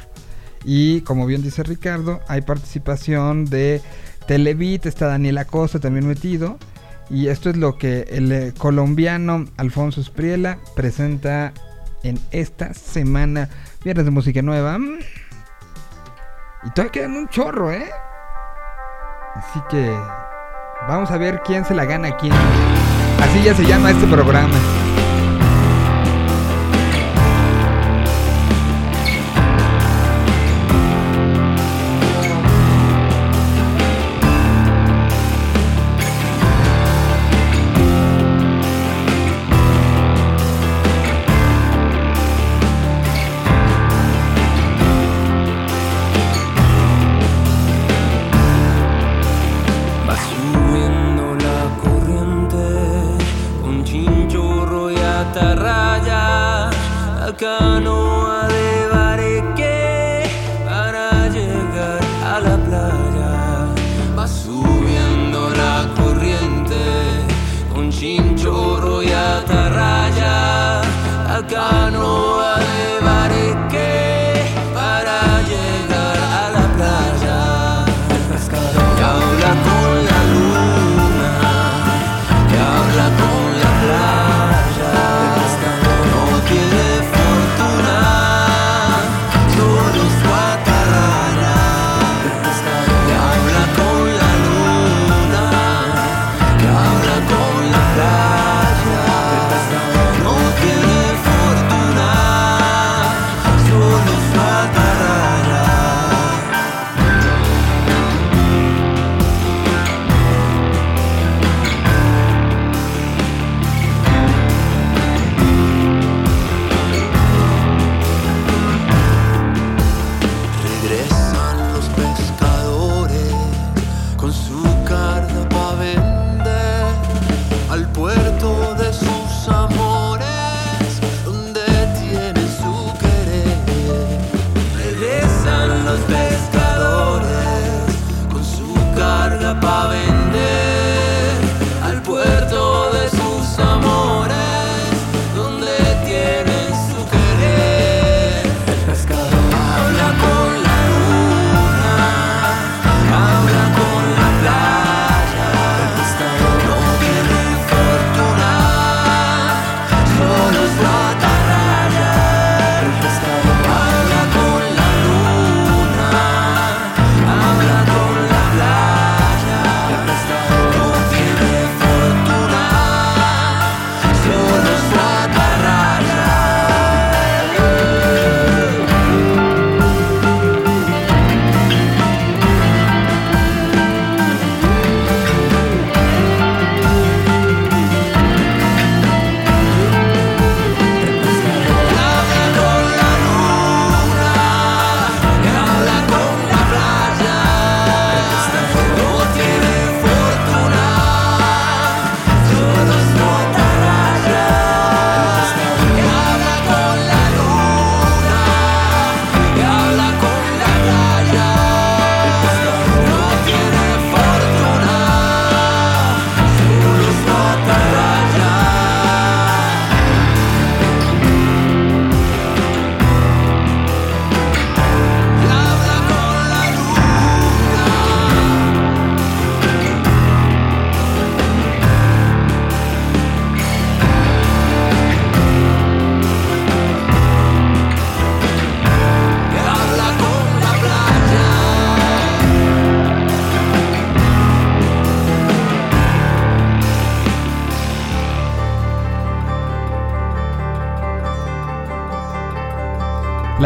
Y como bien dice Ricardo, hay participación de Televit, está Daniel Acosta también metido. Y esto es lo que el eh, colombiano Alfonso Espriela presenta en esta semana. Viernes de música nueva. Mm. Y todavía quedan un chorro, ¿eh? Así que vamos a ver quién se la gana a quién. Así ya se llama este programa.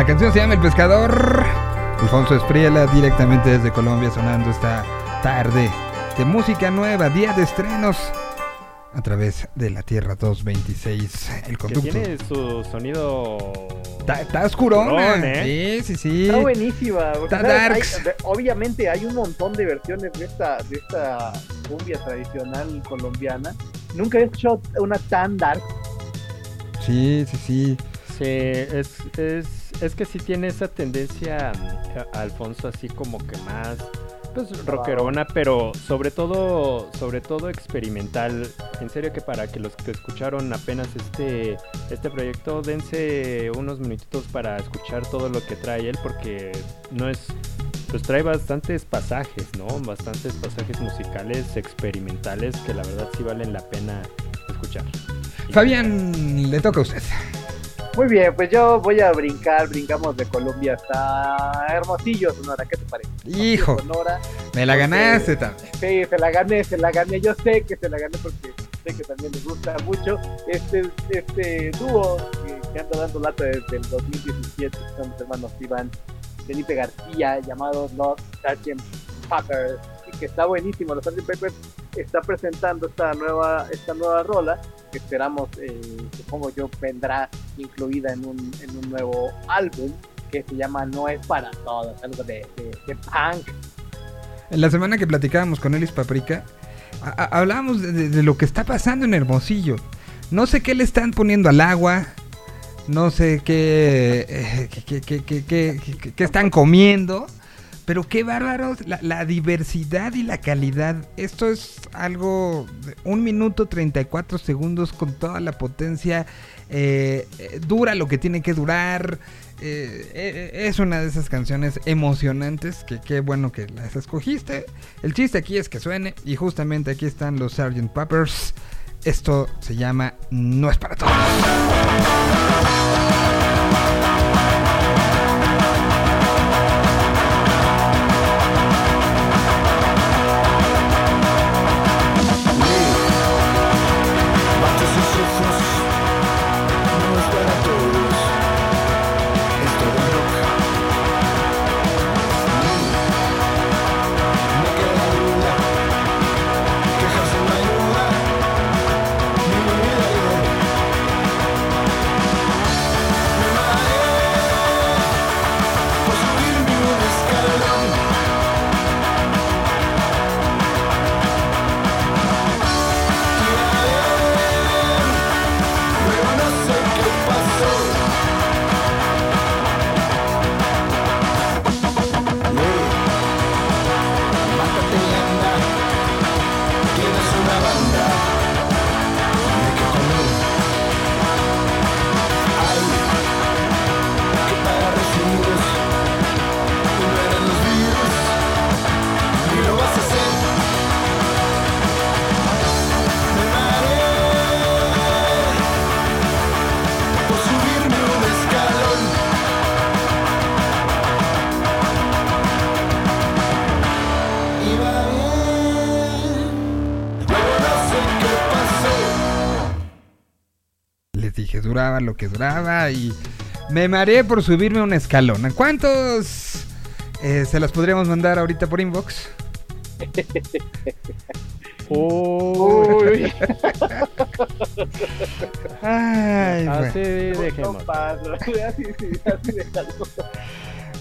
La canción se llama El Pescador. Alfonso Espriela directamente desde Colombia sonando esta tarde de música nueva, día de estrenos a través de la Tierra 226, el Que conducto. tiene su sonido. Está, está oscurona. Oscurón, ¿eh? Sí, sí, sí. Está buenísima. Está darks. Hay- obviamente hay un montón de versiones de esta, de esta cumbia tradicional colombiana. Nunca he escuchado una tan dark. Sí, sí, sí. Sí, es, es, es que sí tiene esa tendencia a- Alfonso así como que más pues rockerona, pero sobre todo sobre todo experimental. En serio que para que los que escucharon apenas este este proyecto dense unos minutitos para escuchar todo lo que trae él porque no es pues trae bastantes pasajes, ¿no? Bastantes pasajes musicales experimentales que la verdad sí valen la pena escuchar. Fabián, le toca a usted. Muy bien, pues yo voy a brincar, brincamos de Colombia hasta Hermosillo, Sonora, ¿qué te parece? Hijo, Sonora. me la porque- ganaste también. Sí, se la gané, se la gané. Yo sé que se la gané porque sé que también les gusta mucho. Este, este dúo que, que anda dando lata desde el 2017 son los hermanos Iván Felipe García, llamados los Sgt. Peppers, y que está buenísimo. Los Sgt. Peppers está presentando esta nueva, esta nueva rola que esperamos, eh, supongo yo, vendrá incluida en un, en un nuevo álbum que se llama No es para todos, algo de, de, punk. En la semana que platicábamos con Elis Paprika, hablábamos de, lo que está pasando en Hermosillo. No sé qué le están poniendo al agua, no sé qué, eh, qué- qué- qué están comiendo, pero qué bárbaros la, diversidad y la calidad. Esto es algo de un minuto 34 segundos con toda la potencia. eh, eh, dura lo que tiene que durar. eh, es una de esas canciones emocionantes que qué bueno que las escogiste. El chiste aquí es que suene y justamente aquí están los Sgt. Peppers. Esto se llama No es para todos. Duraba lo que duraba y me mareé por subirme un escalón. ¿A cuántos eh, se las podríamos mandar ahorita por inbox? Uy. Ay, bueno. Así dejemos. No pasa, así, sí, así déjalo.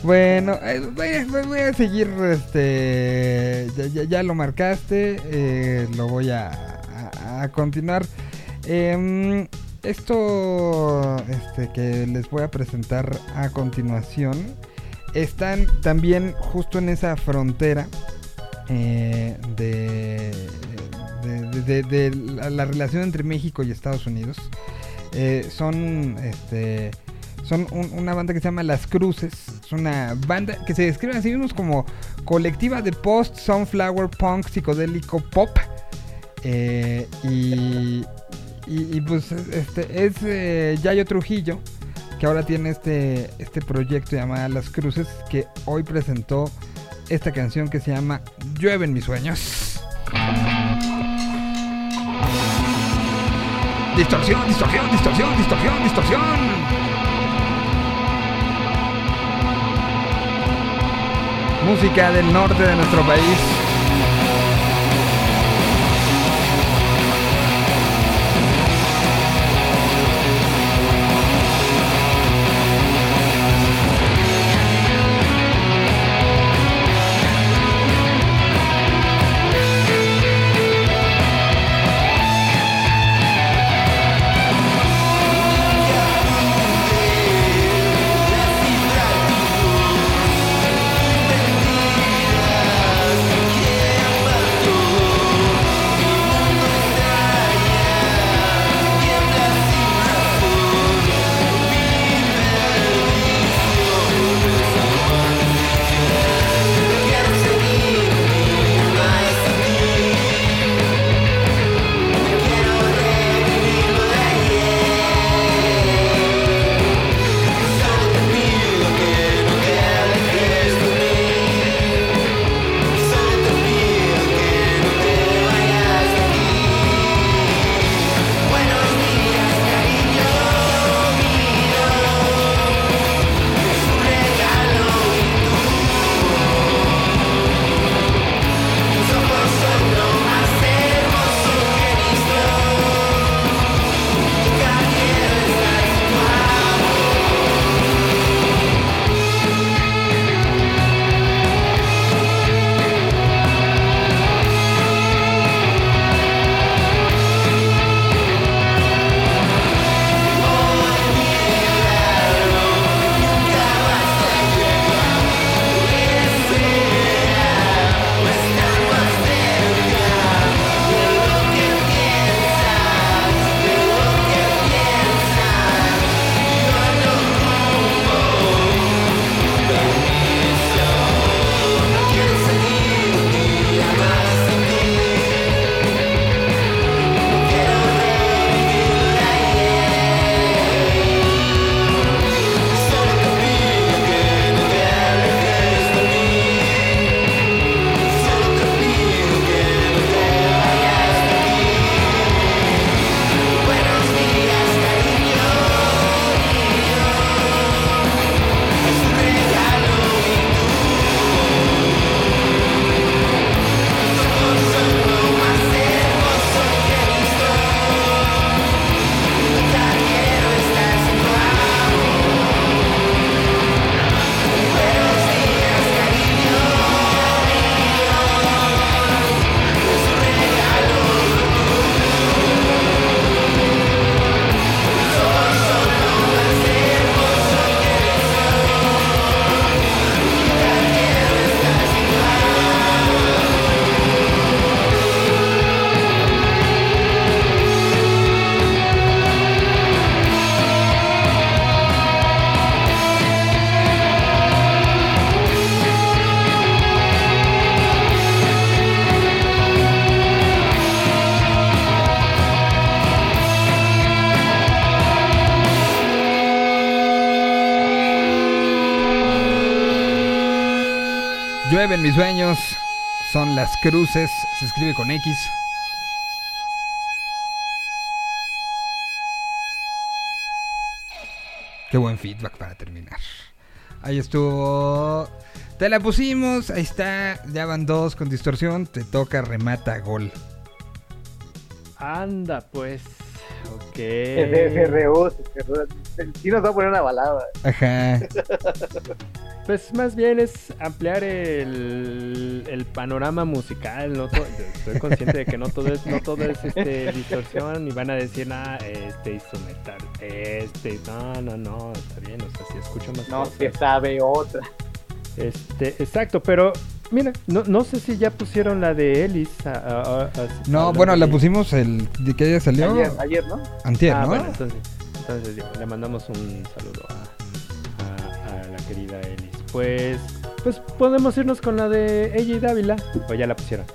Bueno, eh, voy, a, voy- a seguir, este, ya, ya- ya lo marcaste, eh, lo voy a, a- a continuar. Em, esto, este, que les voy a presentar a continuación, están también justo en esa frontera eh, de, de, de- la, la relación entre México y Estados Unidos. Eh, son, este, son un- una banda que se llama Las Cruces. Es una banda que se describe a sí mismos como colectiva de post, sunflower, punk, psicodélico, pop. Eh, y, y, pues este es eh, Yayo Trujillo, que ahora tiene este, este proyecto llamado Las Cruces, que hoy presentó esta canción que se llama Llueve en mis sueños. Distorsión, distorsión, distorsión, distorsión, distorsión. Música del norte de nuestro país. Mis sueños. Son las cruces. Se escribe con X. Qué buen feedback para terminar. Ahí estuvo. Te la pusimos. Ahí está. Ya van dos con distorsión. Te toca remata gol. Anda, pues. Ok. Se, se rehúsa, se nos va a poner una balada. Ajá. Pues más bien es ampliar el, el panorama musical. No estoy consciente de que no todo es, no todo es este, distorsión y van a decir, ah, este instrumental, este, no, no, no, está bien, o sea, si escucho más No, cosas. que sabe otra. Este, exacto, pero mira, no, no sé si ya pusieron la de Ellis. a- a- a- a- No, bueno, la pusimos el de que ella salió. Ayer, ayer, ¿no? Antier, ah, ¿no? bueno, entonces, entonces le mandamos un saludo a, a- a la querida Ellis. Pues, pues podemos irnos con la de ella y Dávila. O ya la pusieron.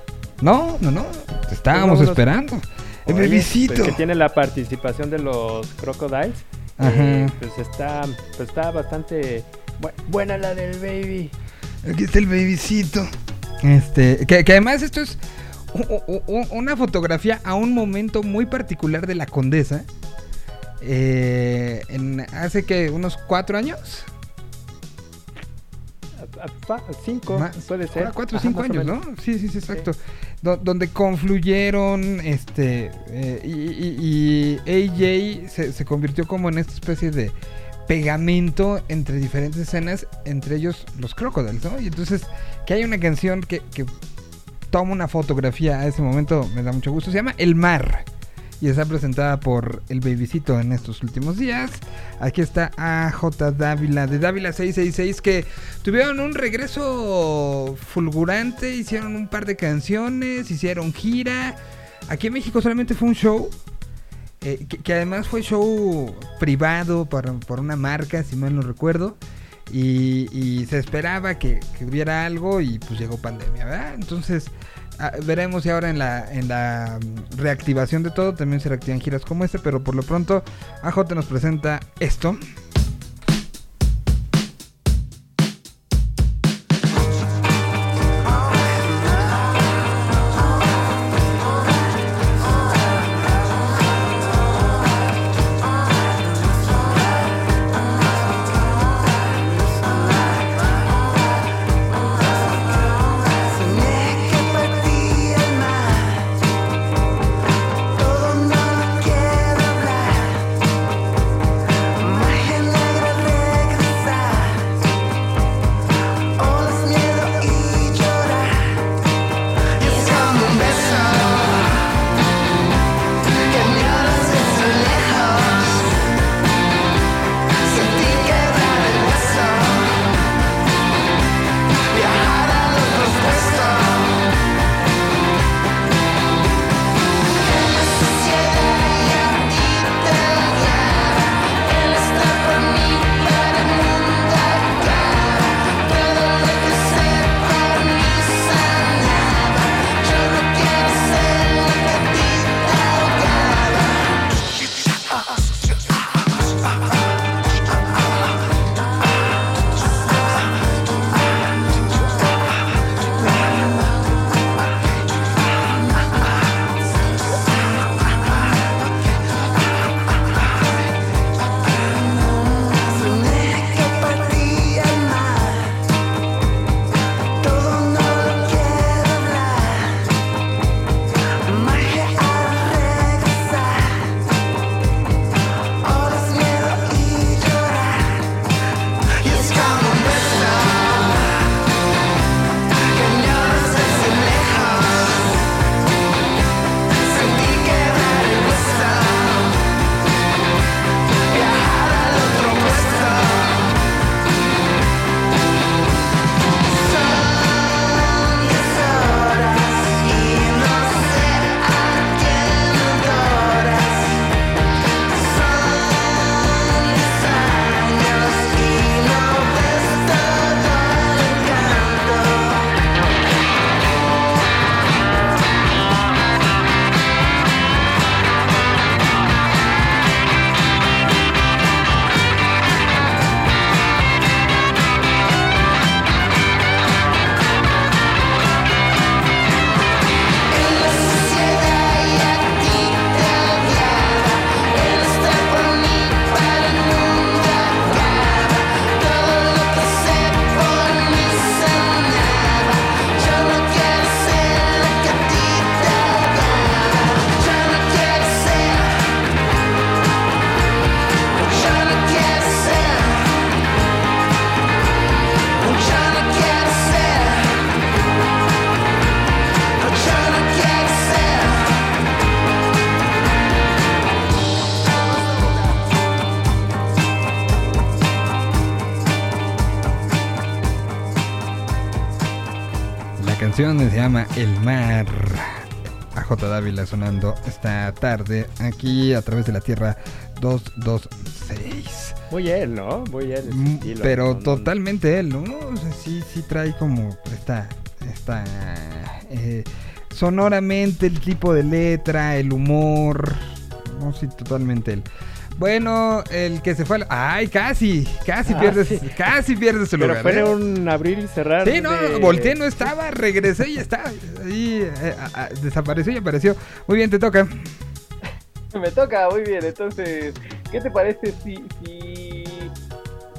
No, no, no. Te estábamos vámonos. esperando. El Oye, pues, que tiene la participación de los Crocodiles. Ajá. Eh, pues está, pues está bastante bu- buena la del baby. Aquí está el bebisito. Este, que, que además esto es una fotografía a un momento muy particular de la condesa. Eh, en, hace que unos cuatro años. Ah, pa- cinco, Más- puede ser. cuatro o Ajá, cinco más o años, menos. ¿no? Sí, sí, sí, exacto. Do- donde confluyeron, este, eh, y, y- y AJ se, se convirtió como en esta especie de pegamento entre diferentes escenas, entre ellos los Crocodiles, ¿no? Y entonces, que hay una canción que, que toma una fotografía a ese momento, me da mucho gusto, se llama El Mar. Y está presentada por el Babycito en estos últimos días. Aquí está AJ Dávila de Dávila 666 que tuvieron un regreso fulgurante, hicieron un par de canciones, hicieron gira. Aquí en México solamente fue un show. eh, que, además fue show privado por, por una marca, si mal no recuerdo. Y, y se esperaba que, que hubiera algo y pues llegó pandemia, ¿verdad? Entonces ah, veremos si ahora en la, en la mm, reactivación de todo también se reactivan giras como este, pero por lo pronto AJ nos presenta esto. Canción se llama El Mar. AJ Dávila sonando esta tarde aquí a través de la Tierra 226. Muy él, ¿no? Muy él. Mm, estilo, Pero no, no, no. totalmente él, ¿no? O sea, sí, sí trae como esta, esta eh, sonoramente el tipo de letra, el humor, no, sí, totalmente él. Bueno, el que se fue, al- ay, casi, casi Ah, pierdes, sí. casi pierdes su Pero lugar. fue ¿eh? un abrir y cerrar. Sí, no, de- volteé, no estaba, regresé y está. Ahí eh, a- a- desapareció y apareció. Muy bien, te toca. Me toca, muy bien. Entonces, ¿qué te parece si. si...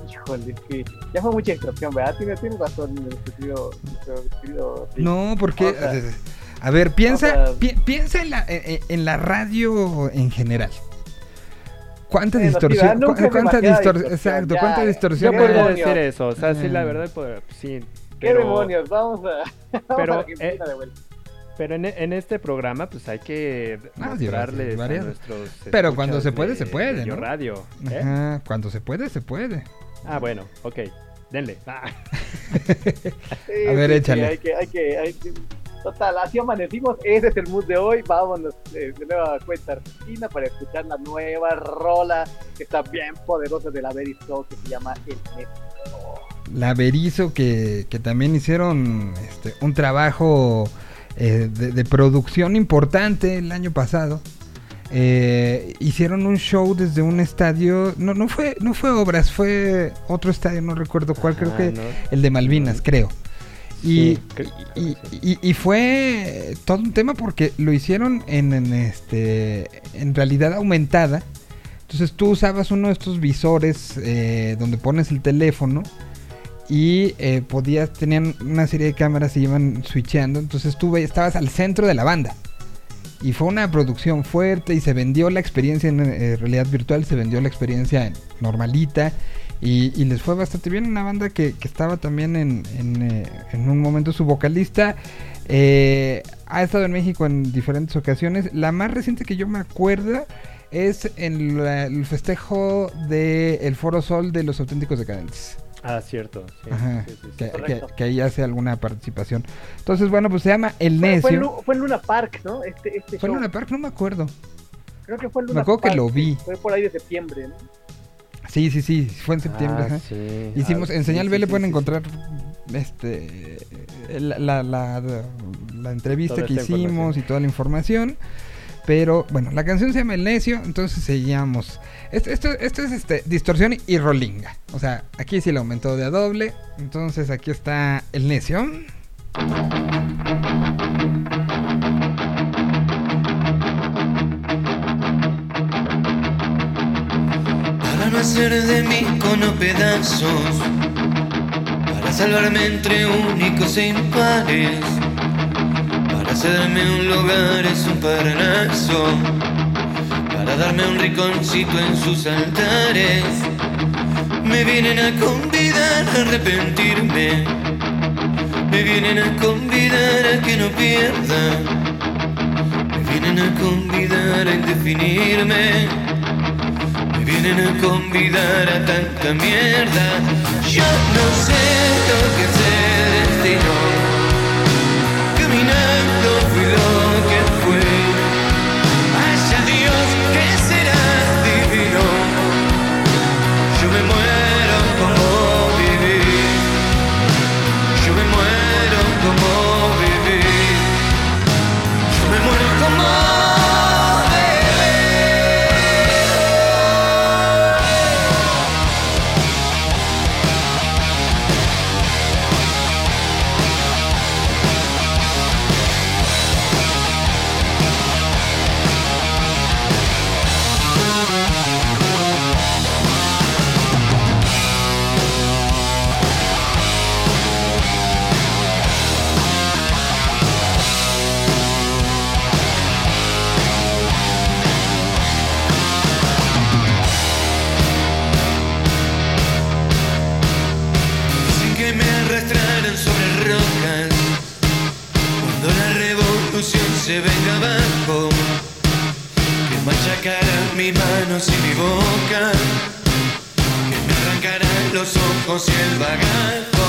Híjole, que ya fue mucha extracción, ¿verdad? Tiene, tiene razón, nuestro querido, nuestro querido. No, porque. O sea, a ver, piensa, o sea- pi- piensa en la, en, en la radio en general. ¿Cuánta sí, distorsión? cu- ¿Cuánta distorsión, Exacto, ya. ¿cuánta Yo distorsión? ¿Qué puedo hay? demonios? decir eso, o sea, sí, la Mm. verdad, pues, sí. ¿Qué Pero, demonios? Vamos a, vamos pero, a Argentina eh, de vuelta. pero en, en este programa, pues hay que Ah, sí, mostrarles a varias. nuestros. Pero cuando se puede, de- se puede, de Yo ¿no? Radio. ¿eh? Ajá, cuando se puede, se puede. Ah, bueno, ok. Denle. Ah. Sí, A ver, sí, sí, échale. hay que, hay que, hay que- Total, así amanecimos. Ese es el mood de hoy. Vámonos eh, de nueva cuenta Argentina para escuchar la nueva rola que está bien poderosa de la Very Soul que se llama El Mes. La Berizo que, que también hicieron este, un trabajo eh, de, de producción importante el año pasado. Eh, hicieron un show desde un estadio, no, no fue, no fue Obras, fue otro estadio, no recuerdo cuál, creo Ah, que no. el de Malvinas, creo. Y, Sí, y, y- y fue todo un tema porque lo hicieron en, en, este en realidad aumentada. Entonces tú usabas uno de estos visores eh, donde pones el teléfono y eh, podías, tenían una serie de cámaras y iban switcheando. Entonces tú estabas al centro de la banda. Y fue una producción fuerte y se vendió la experiencia en eh, realidad virtual, se vendió la experiencia en normalita. Y, y les fue bastante bien. Una banda que, que estaba también en, en, eh, en un momento su vocalista. eh, ha estado en México en diferentes ocasiones. La más reciente que yo me acuerdo es en la- el festejo del Foro Sol de los auténticos decadentes. Ah, cierto. Sí, Ajá, sí, sí, sí. que, que- Correcto. que ahí hace alguna participación. Entonces, bueno, pues se llama El Fue, fue en Necio. Lu- fue en Luna Park, ¿no? Este, este ¿Fue en. Luna Park? No me acuerdo. Creo que fue en Me Luna acuerdo que Park, lo vi. Fue por ahí de septiembre, ¿no? Sí, sí, sí, fue en septiembre. Ah, sí. Hicimos, Ah, en Señal sí, B le pueden encontrar este la, la, la- la entrevista que hicimos y toda la información. Pero bueno, la canción se llama El Necio, entonces seguíamos. Esto, esto, esto es este, distorsión y rolinga. O sea, aquí sí le aumentó de a doble. Entonces aquí está El Necio. Hacer de mí cono pedazos, para salvarme entre únicos e impares, para hacerme un lugar es un parnaso, para darme un rinconcito en sus altares. Me vienen a convidar a arrepentirme, me vienen a convidar a que no pierda, me vienen a convidar a indefinirme. Vienen a convidar a tanta mierda. Yo no sé lo que es el destino. Caminando fui. Revolución se venga abajo Que machacaran mis manos y mi boca Que me arrancaran los ojos y el bagajo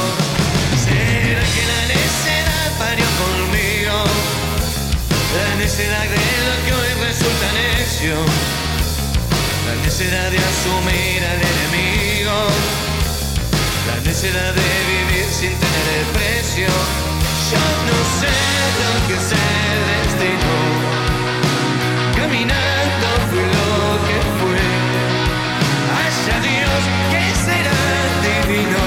¿Será que la necedad parió conmigo? La necedad de lo que hoy resulta necio La necedad de asumir al enemigo la necesidad de vivir sin tener el precio. Yo no sé lo que es el destino. Caminando fui lo que fui. Haya Dios que será divino.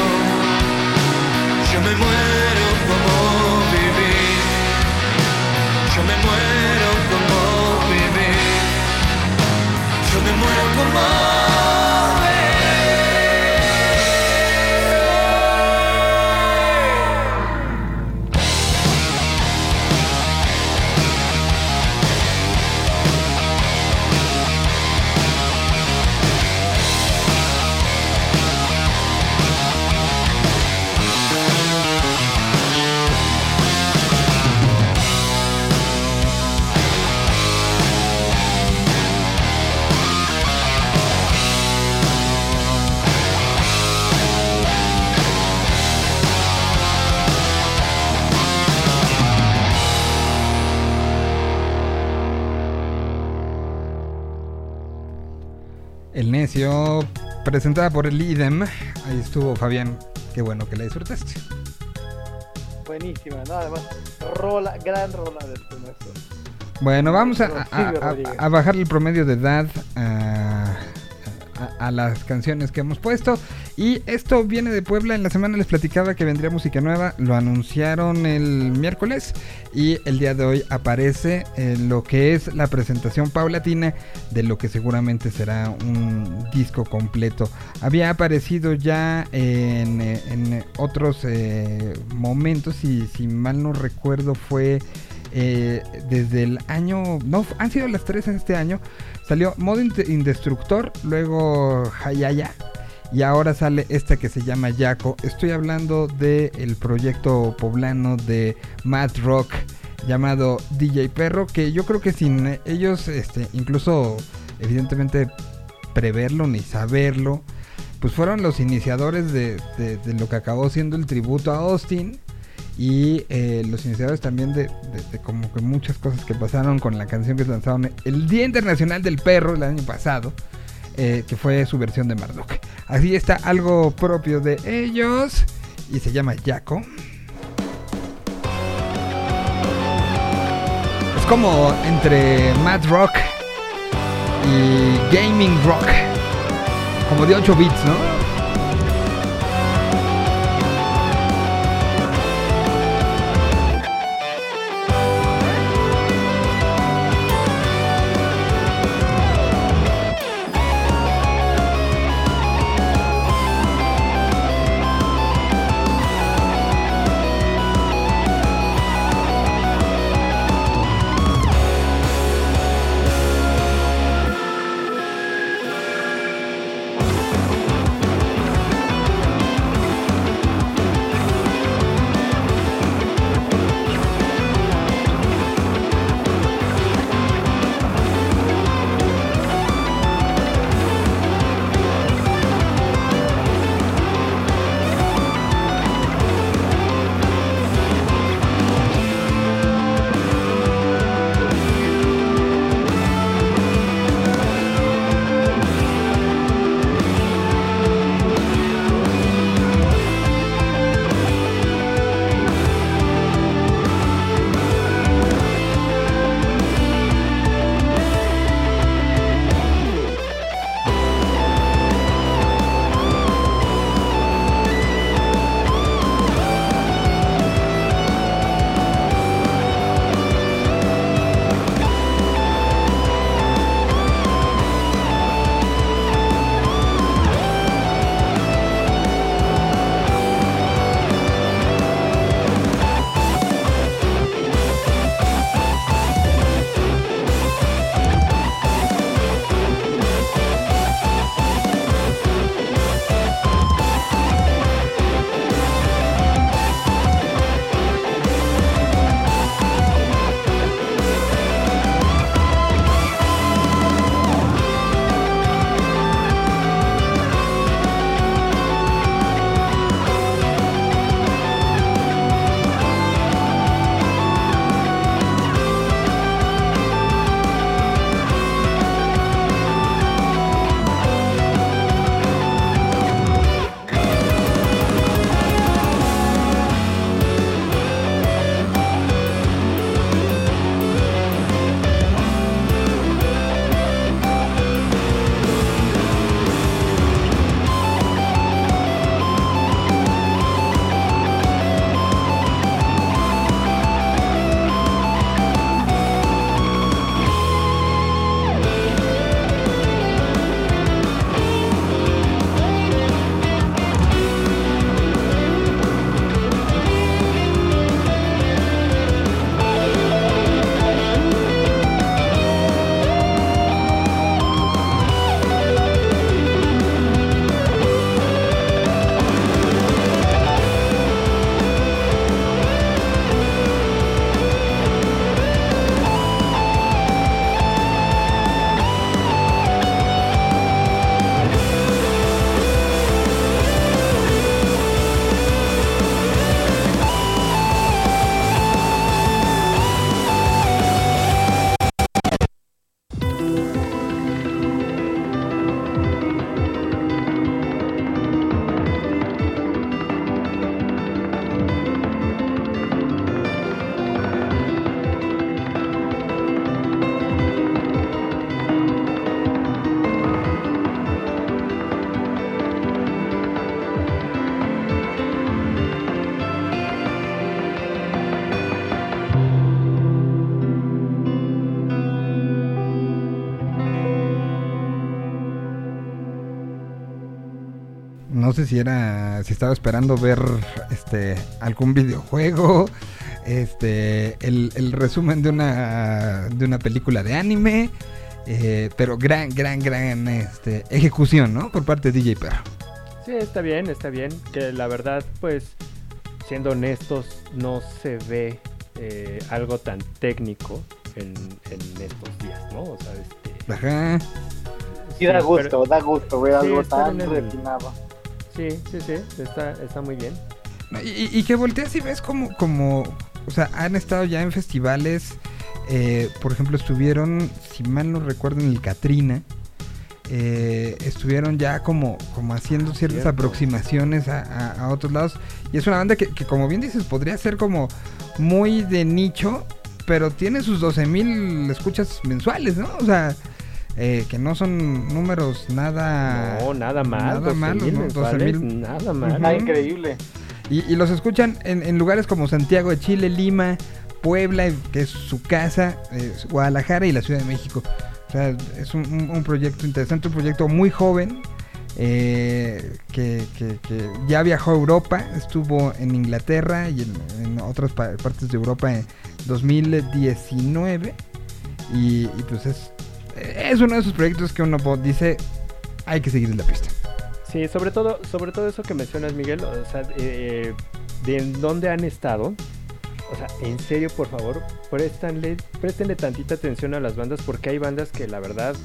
Yo me muero como Presentada por el IDEM. Ahí estuvo Fabián. Qué bueno que la disfrutaste. Buenísima, ¿no? Además, rola, gran rola del maestro. Bueno, vamos a, a- bajar el promedio de edad a, a- las canciones que hemos puesto. Y esto viene de Puebla. En la semana les platicaba que vendría música nueva. Lo anunciaron el miércoles. Y el día de hoy aparece eh, lo que es la presentación paulatina de lo que seguramente será un disco completo. Había aparecido ya en, en otros eh, momentos. Y si mal no recuerdo, fue eh, desde el año. No, han sido las tres en este año. Salió Modo Inde- Indestructor, luego Hayaya. Y ahora sale esta que se llama Yaco. Estoy hablando del proyecto poblano de Mad Rock llamado DJ Perro. Que yo creo que sin ellos, este, incluso evidentemente preverlo ni saberlo, pues fueron los iniciadores de- de lo que acabó siendo el tributo a Austin y eh, los iniciadores también de, como que muchas cosas que pasaron con la canción que lanzaron el Día Internacional del Perro el año pasado, eh, que fue su versión de Marduk. Así está algo propio de ellos y se llama Yaco. Es como entre Mad Rock y Gaming Rock, como de 8 bits, ¿no? Sé si era, si estaba esperando ver este algún videojuego, este, el, el resumen de una de una película de anime, eh, pero gran, gran, gran este, ejecución, ¿no? Por parte de DJ Perro. Sí, está bien, está bien. Que la verdad, pues, siendo honestos, no se ve eh, algo tan técnico en, en estos días, ¿no? O sea, este, Ajá. Y da Sí, gusto, pero- da gusto ver Sí, algo tan refinado. Sí, sí, sí, está, está muy bien. Y, y- y que volteas y ves como, como, o sea, han estado ya en festivales, eh, por ejemplo, estuvieron, si mal no recuerdo, en el Catrina, eh, estuvieron ya como, como haciendo ciertas Cierto. aproximaciones a, a- a otros lados, y es una banda que, que, como bien dices, podría ser como muy de nicho, pero tiene sus 12 mil escuchas mensuales, ¿no? O sea... eh, que no son números nada No, nada mal. nada 12,000 malos, ¿no? mensuales, 12,000. Nada mal. Ah, increíble. Y, y los escuchan en, en lugares como Santiago de Chile, Lima, Puebla, que es su casa, eh, Guadalajara y la Ciudad de México. O sea, es un, un- un proyecto interesante, un proyecto muy joven, eh, que, que- que ya viajó a Europa, estuvo en Inglaterra y en, en otras pa- partes de Europa en 2019. Y, y pues es, es uno de esos proyectos que uno dice, hay que seguir en la pista. Sí, sobre todo, sobre todo eso que mencionas, Miguel, o sea, eh, de en dónde han estado. O sea, en serio, por favor, préstanle, préstenle tantita atención a las bandas porque hay bandas que la verdad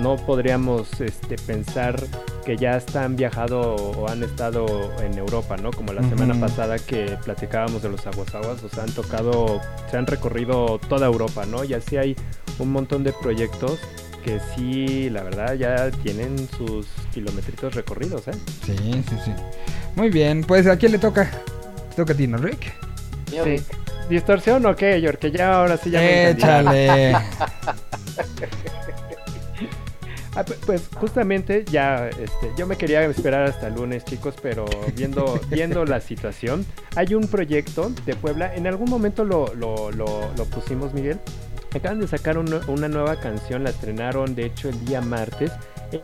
no podríamos este, pensar que ya están viajado o han estado en Europa, ¿no? Como la semana pasada que platicábamos de los aguasaguas, o sea, han tocado, se han recorrido toda Europa, ¿no? Y así hay un montón de proyectos que sí, la verdad, ya tienen sus kilometritos recorridos, ¿eh? Sí, sí, sí. Muy bien, pues ¿a quién le toca? Toca a ti, ¿no, Rick? Sí. ¿Distorsión o qué, York? Que ya ahora sí ya me entendí. Échale. Ah, pu- pues justamente ya, este, yo me quería esperar hasta el lunes, chicos, pero viendo, viendo la situación, hay un proyecto de Puebla, en algún momento lo, lo, lo- lo pusimos, Miguel. Acaban de sacar un- una nueva canción, la estrenaron de hecho el día martes.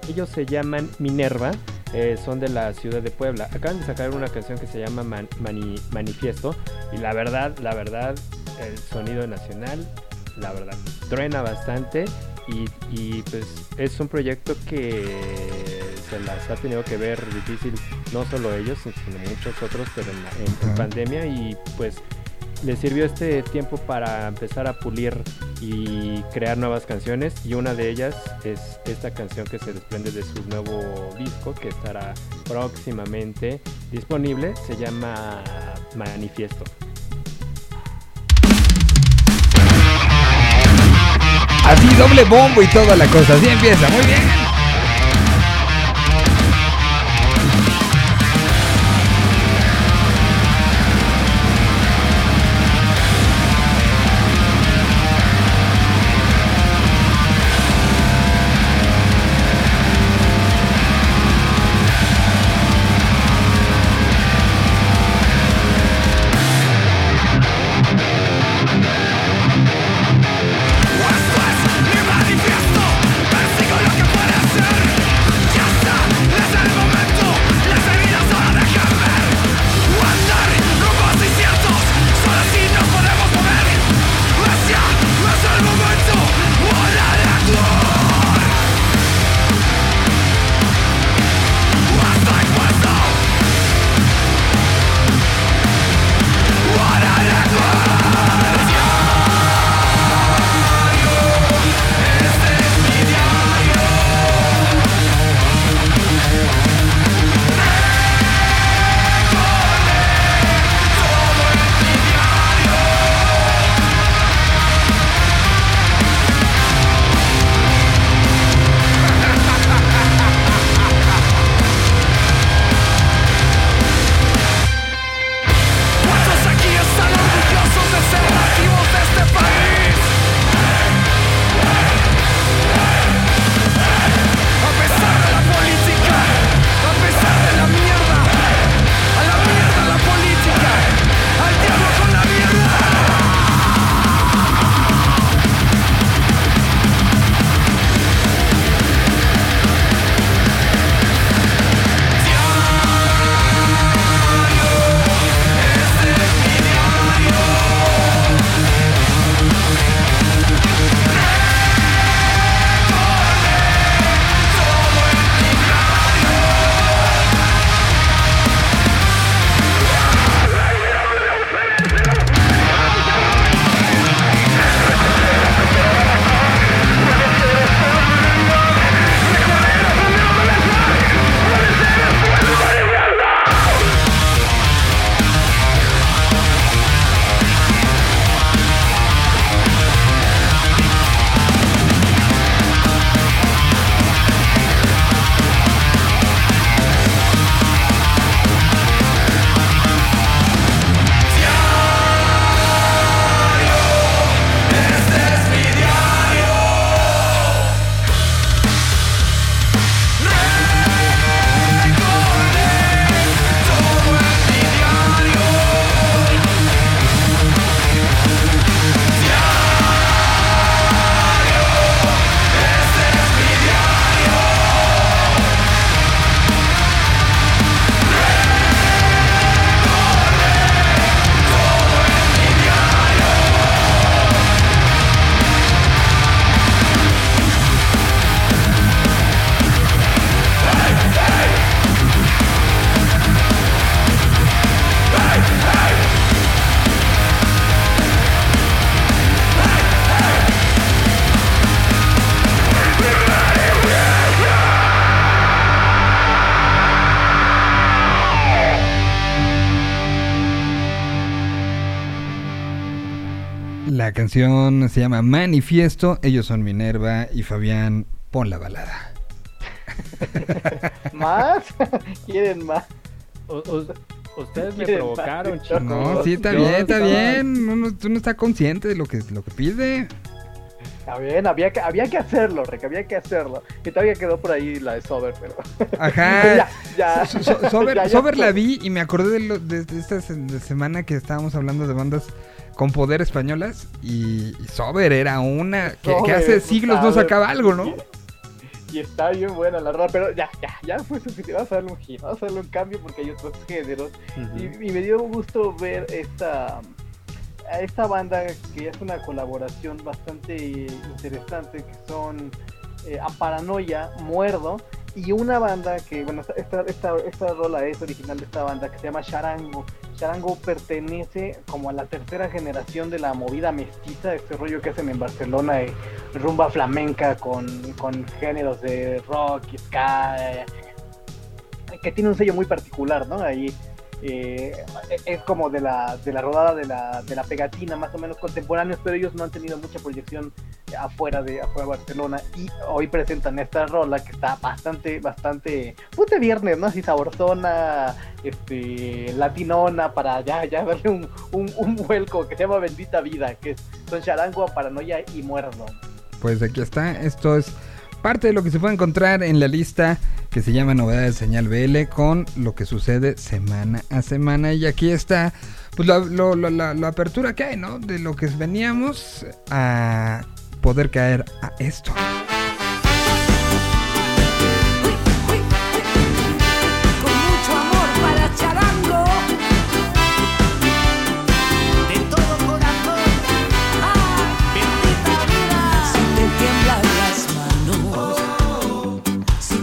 Ellos se llaman Minerva, eh, son de la ciudad de Puebla. Acaban de sacar una canción que se llama Man- Mani- Manifiesto y la verdad, la verdad, el sonido nacional, la verdad, truena bastante y, y, pues es un proyecto que se las ha tenido que ver difícil, no solo ellos, sino muchos otros, pero en, la- en- en pandemia y pues les sirvió este tiempo para empezar a pulir y crear nuevas canciones y una de ellas es esta canción que se desprende de su nuevo disco que estará próximamente disponible, se llama Manifiesto. Así doble bombo y toda la cosa. Así empieza, muy bien. Canción se llama Manifiesto. Ellos son Minerva y Fabián. Pon la balada. ¿Más? ¿Quieren más? O- o- ustedes me ¿Quieren provocaron, más? chicos. No, sí, está bien, está bien. Uno, tú no está consciente de lo que, lo que pide. Está bien, había que, había que hacerlo, Rick, había que hacerlo. Y todavía quedó por ahí la de Sober, pero... Ajá. ya, ya. So- so- Sober, Ya, ya Sober la vi y me acordé de, lo- de- de esta semana que estábamos hablando de bandas con poder españolas y, y Sober era una que, hace siglos no sacaba algo, ¿no? Y está bien buena la rola, pero ya, ya, ya fue suficiente. Vamos a darle un giro, vamos a darle un cambio porque hay otros géneros. y, y me dio gusto ver esta, a esta banda que es una colaboración bastante interesante, que son eh, Amparanoia, Muerdo, y una banda que, bueno, esta, esta, esta rola es original de esta banda que se llama Charango. Charango pertenece como a la tercera generación de la movida mestiza, este rollo que hacen en Barcelona, de rumba flamenca con, con géneros de rock ska, eh, que tiene un sello muy particular, ¿no? Ahí eh, es como de la, de la rodada de la, de la pegatina, más o menos contemporáneos, pero ellos no han tenido mucha proyección afuera de, afuera de Barcelona y hoy presentan esta rola que está bastante, bastante, pues de viernes, ¿no? Así saborzona, este, latinona, para ya, ya darle un, un, un vuelco que se llama Bendita Vida, que son charango, paranoia y muerdo. Pues aquí está. Esto es parte de lo que se puede encontrar en la lista que se llama Novedades de Señal BL con lo que sucede semana a semana. Y aquí está pues la- la apertura que hay, ¿no? De lo que veníamos a poder caer a esto.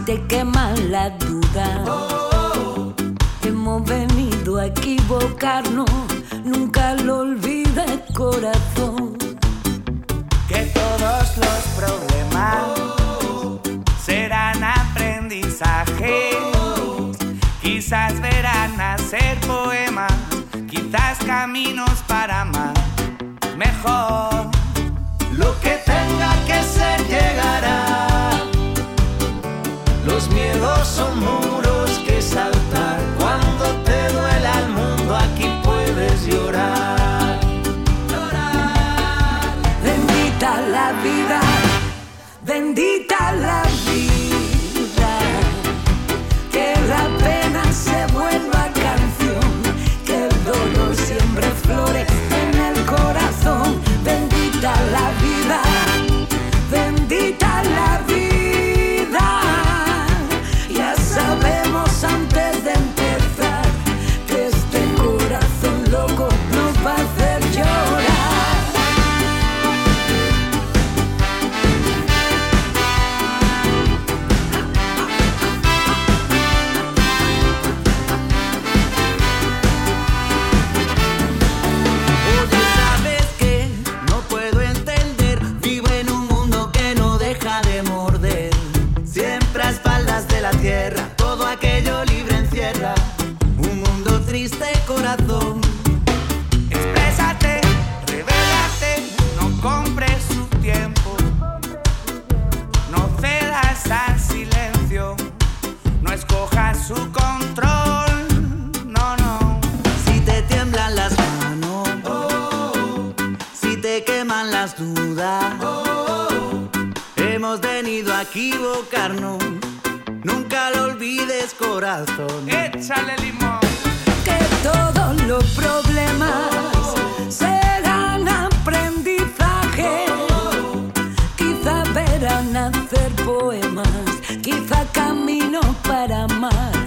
Te quema la duda, hemos venido a equivocarnos, nunca lo olvides corazón. que todos los problemas serán aprendizaje. Quizás verán nacer poemas, quizás caminos para amar mejor. Lo que tenga que ser llegará. Los miedos son muros que saltar. Cuando te duela el mundo, aquí puedes llorar. Bendita la vida, bendita equivocarnos. Nunca lo olvides, corazón. Échale limón. que todos los problemas para amar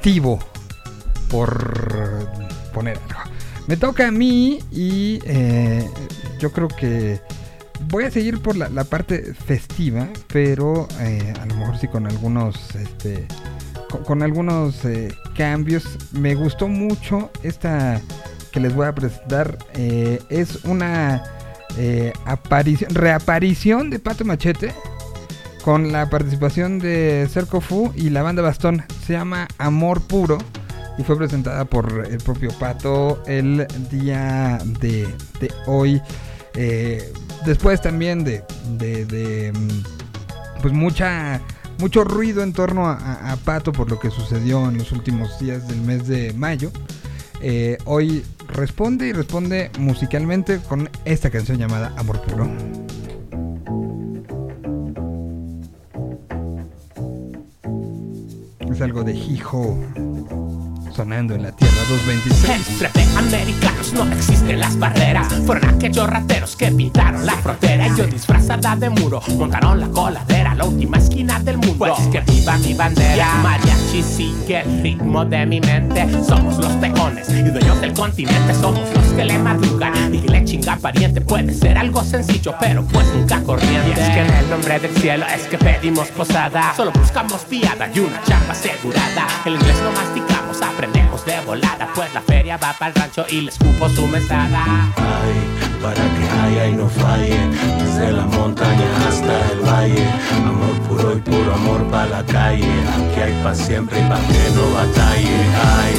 festivo, por poner algo. Me toca a mí y eh, yo creo que voy a seguir por la, parte festiva, pero eh, a lo mejor sí con algunos, este, con, algunos eh, cambios. Me gustó mucho esta que les voy a presentar. es una aparición, reaparición de Pato Machete con la participación de Cerco Fu y la banda Bastón. Se llama Amor Puro y fue presentada por el propio Pato el día de, hoy. Eh, después también de, de- de, mm, pues mucha mucho ruido en torno a Pato por lo que sucedió en los últimos días del mes de mayo. Eh, hoy responde y responde musicalmente con esta canción llamada Amor Puro. Algo de Hijo sonando en la Tierra 226. Entre americanos no existen las barreras. Fueron aquellos rateros que pintaron la frontera. Y yo disfrazada de muro montaron la coladera, la última esquina del mundo. Pues que viva mi bandera. Mariachi sigue el ritmo de mi mente. Somos los peones y dueños del continente. Somos los que le madrugan y que le chinga pariente. Puede ser algo sencillo, pero pues nunca corriente. Y es que en el nombre del cielo es que pedimos posada. Solo buscamos piada y una chapa asegurada. El inglés no aprendemos de volada. Pues la feria va para el rancho y les cupo su mesada. Ay, para que haya y no falle, desde la montaña hasta el valle, amor puro y puro amor para la calle, aquí hay pa' siempre y pa' que no batalle, ay,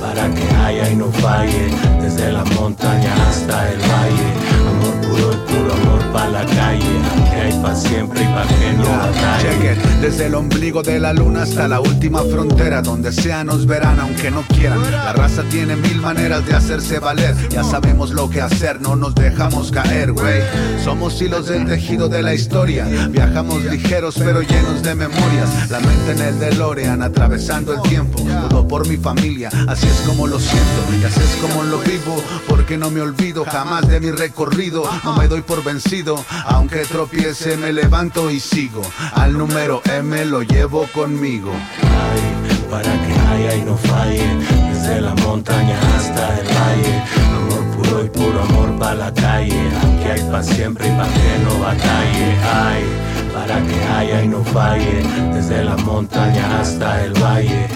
para que haya y no falle, desde la montaña hasta el valle, amor puro y puro amor para la calle, aquí hay pa' siempre y pa' que no it. Desde el ombligo de la luna hasta la última frontera, donde sea nos verán aunque no quieran. La raza tiene mil maneras de hacerse valer. Ya sabemos lo que hacer, no nos dejamos caer, güey. Somos hilos del tejido de la historia. Viajamos ligeros pero llenos de memorias. La mente en el DeLorean, atravesando el tiempo. Todo por mi familia, así es como lo siento y así es como lo vivo. Porque no me olvido jamás de mi recorrido. No me doy por vencido, aunque tropiece, me levanto y sigo. Al número M lo llevo conmigo. Ay, para que haya y no falle, desde la montaña hasta el valle, amor puro y puro amor para la calle, aquí hay pa' siempre y pa' que no batalle, ay, para que haya y no falle, desde la montaña hasta el valle,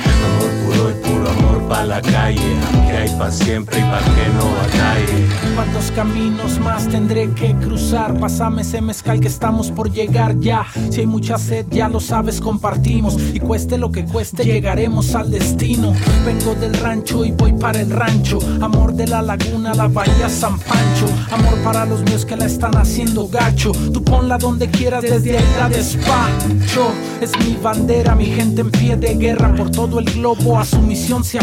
para la calle, aquí hay pa' siempre y pa' que no batalle. ¿Cuántos caminos más tendré que cruzar? Pásame ese mezcal que estamos por llegar ya. Si hay mucha sed, ya lo sabes, compartimos. Y cueste lo que cueste, llegaremos al destino. Vengo del rancho y voy para el rancho. Amor de la laguna, la bahía San Pancho. Amor para los míos que la están haciendo gacho. Tú ponla donde quieras, desde ahí la despacho. Es mi bandera, mi gente en pie de guerra. Por todo el globo a su misión se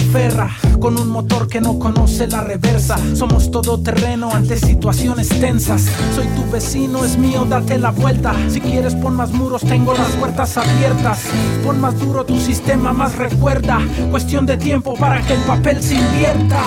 Con un motor que no conoce la reversa. Somos todo terreno ante situaciones tensas. Soy tu vecino, es mío, date la vuelta. Si quieres pon más muros, tengo las puertas abiertas. Pon más duro tu sistema, más recuerda. Cuestión de tiempo para que el papel se invierta.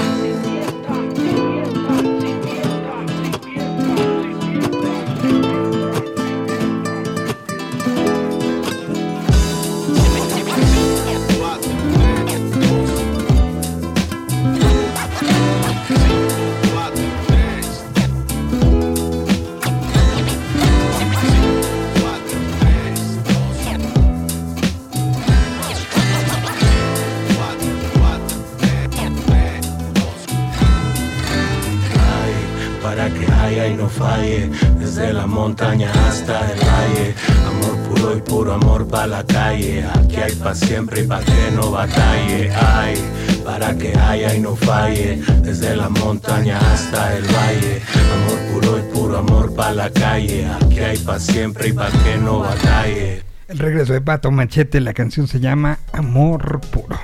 Falle, desde la montaña hasta el valle, amor puro y puro amor para la calle, aquí hay pa' siempre y pa' que no batalle, ay, para que haya y no falle, desde la montaña hasta el valle, amor puro y puro amor para la calle, aquí hay pa' siempre y pa' que no batalle. El regreso de Pato Machete, la canción se llama Amor Puro.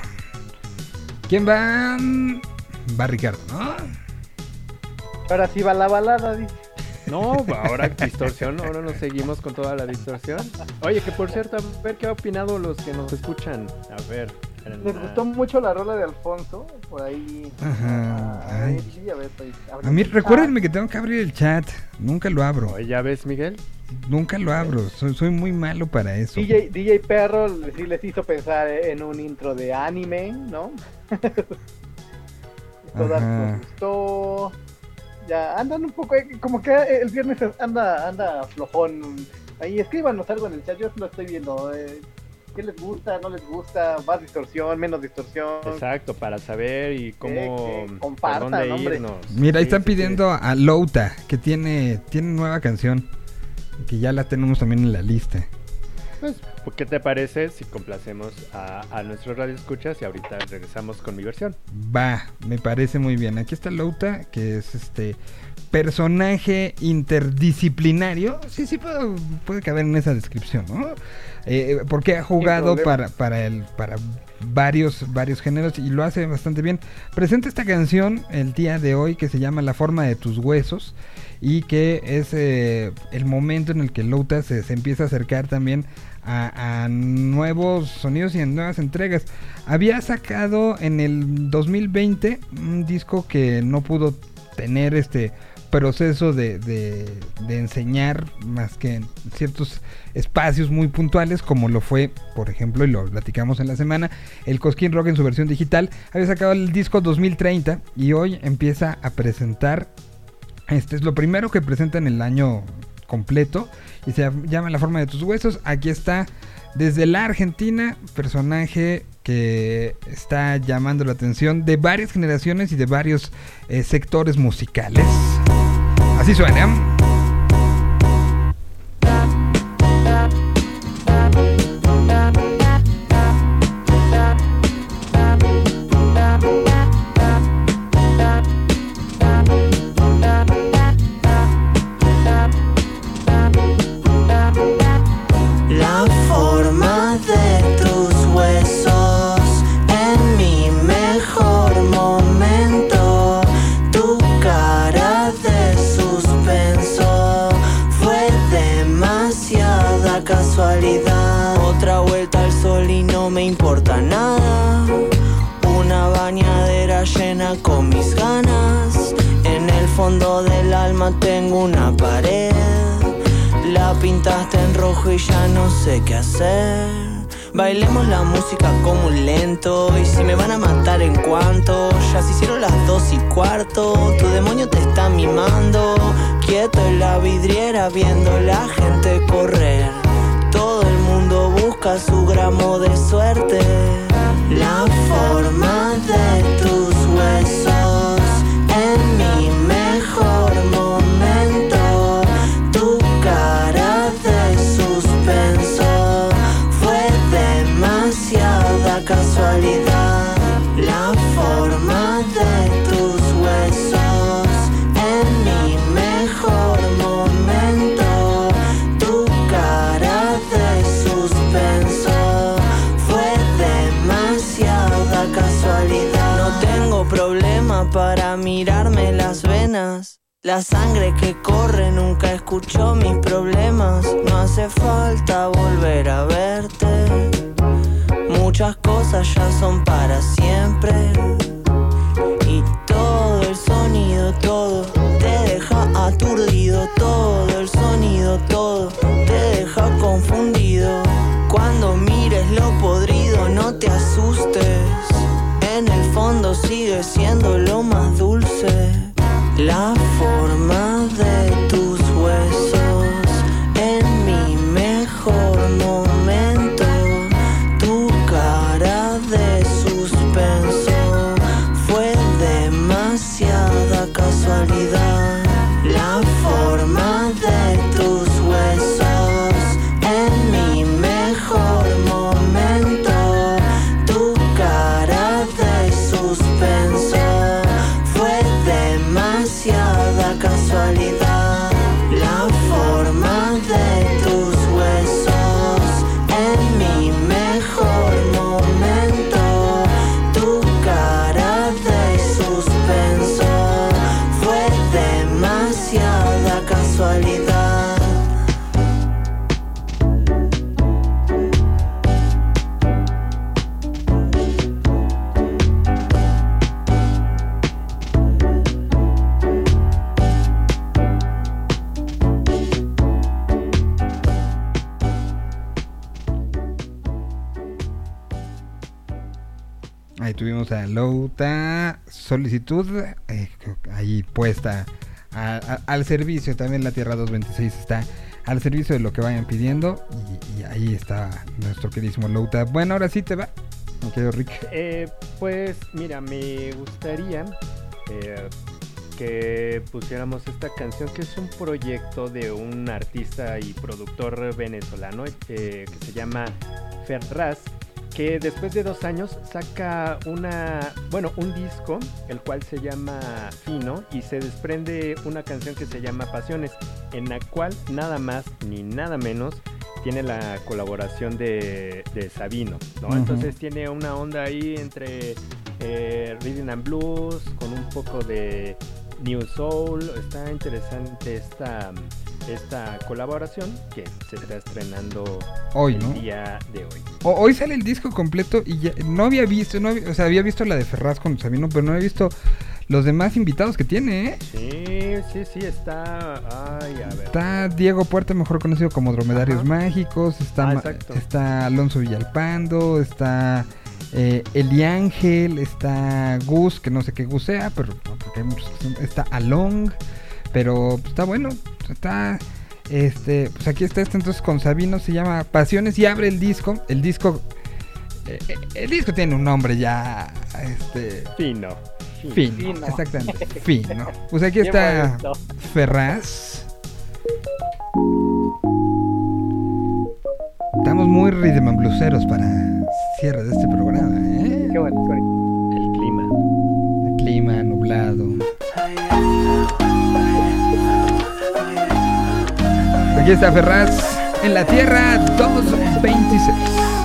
¿Quién va? Mm, Va Ricardo, ¿no? Ahora sí va la balada, dice. No, ahora distorsión, ahora nos seguimos con toda la distorsión. Oye, que por cierto, a ver qué ha opinado los que nos escuchan. A ver, les gustó mucho la rola de Alfonso, por ahí. Ajá, A ver, ay. sí, a ver, A mí, recuérdenme que tengo que abrir el chat. Nunca lo abro. ¿Ya ves, Miguel? Nunca lo abro. Soy, soy muy malo para eso. DJ, DJ Perro sí les hizo pensar en un intro de anime, ¿no? Esto gustó. Ya andan un poco, eh, como que el viernes anda anda flojón. Ahí escríbanos algo en el chat, yo lo estoy viendo. eh, ¿Qué les gusta? ¿No les gusta? ¿Más distorsión? ¿Menos distorsión? Exacto, para saber y cómo. por compartan, dónde hombre. irnos. Mira, ahí están sí, sí. pidiendo a Louta, que tiene, tiene nueva canción. Que ya la tenemos también en la lista. Pues, ¿qué te parece si complacemos a, a nuestros radioescuchas y ahorita regresamos con mi versión? Va, me parece muy bien. Aquí está Louta, que es este personaje interdisciplinario. Sí, sí, puedo- puede caber en esa descripción, ¿no? Eh, porque ha jugado para, para, el, para varios, varios géneros y lo hace bastante bien. Presenta esta canción el día de hoy que se llama La forma de tus huesos y que es eh, el momento en el que Louta se, se empieza a acercar también a, nuevos sonidos y a nuevas entregas. Había sacado en el 2020 un disco que no pudo tener este proceso de, de- de enseñar más que en ciertos espacios muy puntuales como lo fue por ejemplo y lo platicamos en la semana el Cosquín Rock en su versión digital había sacado el disco 2030 y hoy empieza a presentar este es lo primero que presenta en el año completo y se llama La forma de tus huesos. Aquí está desde la Argentina, personaje que está llamando la atención de varias generaciones y de varios eh, sectores musicales. Así suena. Pintaste en rojo y ya no sé qué hacer. Bailemos la música como un lento. Y si me van a matar en cuanto, ya se hicieron las dos y cuarto. Tu demonio te está mimando. Quieto en la vidriera viendo la gente correr. Todo el mundo busca su gramo de suerte. La forma de tus La sangre que corre nunca escuchó mis problemas. No hace falta volver a verte. Muchas cosas ya son para siempre. Y todo el sonido, todo te deja aturdido. Todo el sonido, todo te deja confundido. Cuando mires lo podrido, no te asustes. En el fondo sigue siendo lo más dulce. La forma de Louta Solicitud, eh, ahí puesta al servicio. También la Tierra 226 está al servicio de lo que vayan pidiendo. Y, y ahí está nuestro queridísimo Louta. Bueno, ahora sí te va, mi querido Rick. Eh, pues mira, me gustaría eh, que pusiéramos esta canción que es un proyecto de un artista y productor venezolano eh, que se llama Ferraz que después de dos años saca una, bueno, un disco, el cual se llama Fino, y se desprende una canción que se llama Pasiones, en la cual nada más ni nada menos tiene la colaboración de, de Sabino. Entonces tiene una onda ahí entre eh, Rhythm and Blues con un poco de New Soul. Está interesante esta, esta colaboración que se está estrenando Hoy, el ¿no? día de hoy. O- hoy sale el disco completo y ya- no había visto, no había- o sea, había visto la de Ferraz con Sabino, pero no había visto los demás invitados que tiene, ¿eh? Sí, sí, sí, está. Ay, a ver. Está Diego Puerta, mejor conocido como Dromedarios Mágicos, está, Ah, está Alonso Villalpando, está eh, Eli Ángel, está Gus, que no sé qué Gus sea, pero porque hay muchos que son- está Along, pero pues, está bueno, está este, pues aquí está este entonces con Sabino, se llama Pasiones y abre el disco, el disco eh, eh, el disco tiene un nombre ya este Fino. Fino, Fino. exactamente, fino. Pues aquí está. Ferraz. Estamos muy rhythm and blueseros para cierre de este programa, ¿eh? Qué bueno. El clima. El clima nublado. Aquí está Ferraz en la Tierra 226.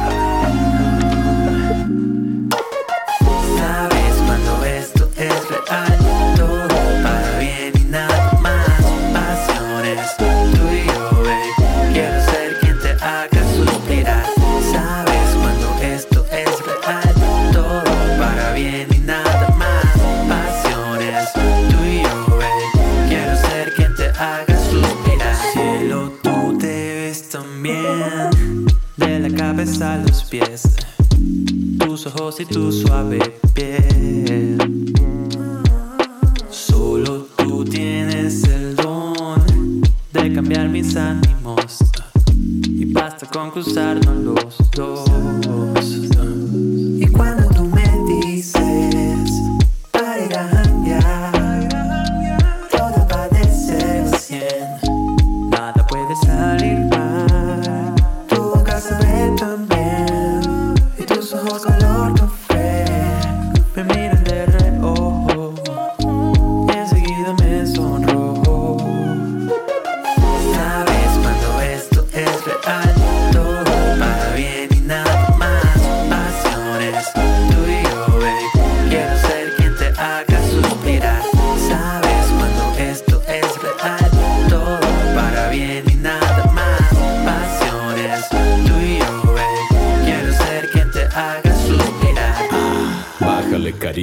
Tus ojos y tu suave piel. Solo tú tienes el don de cambiar mis ánimos. Y basta con cruzarnos los dos. Y cuando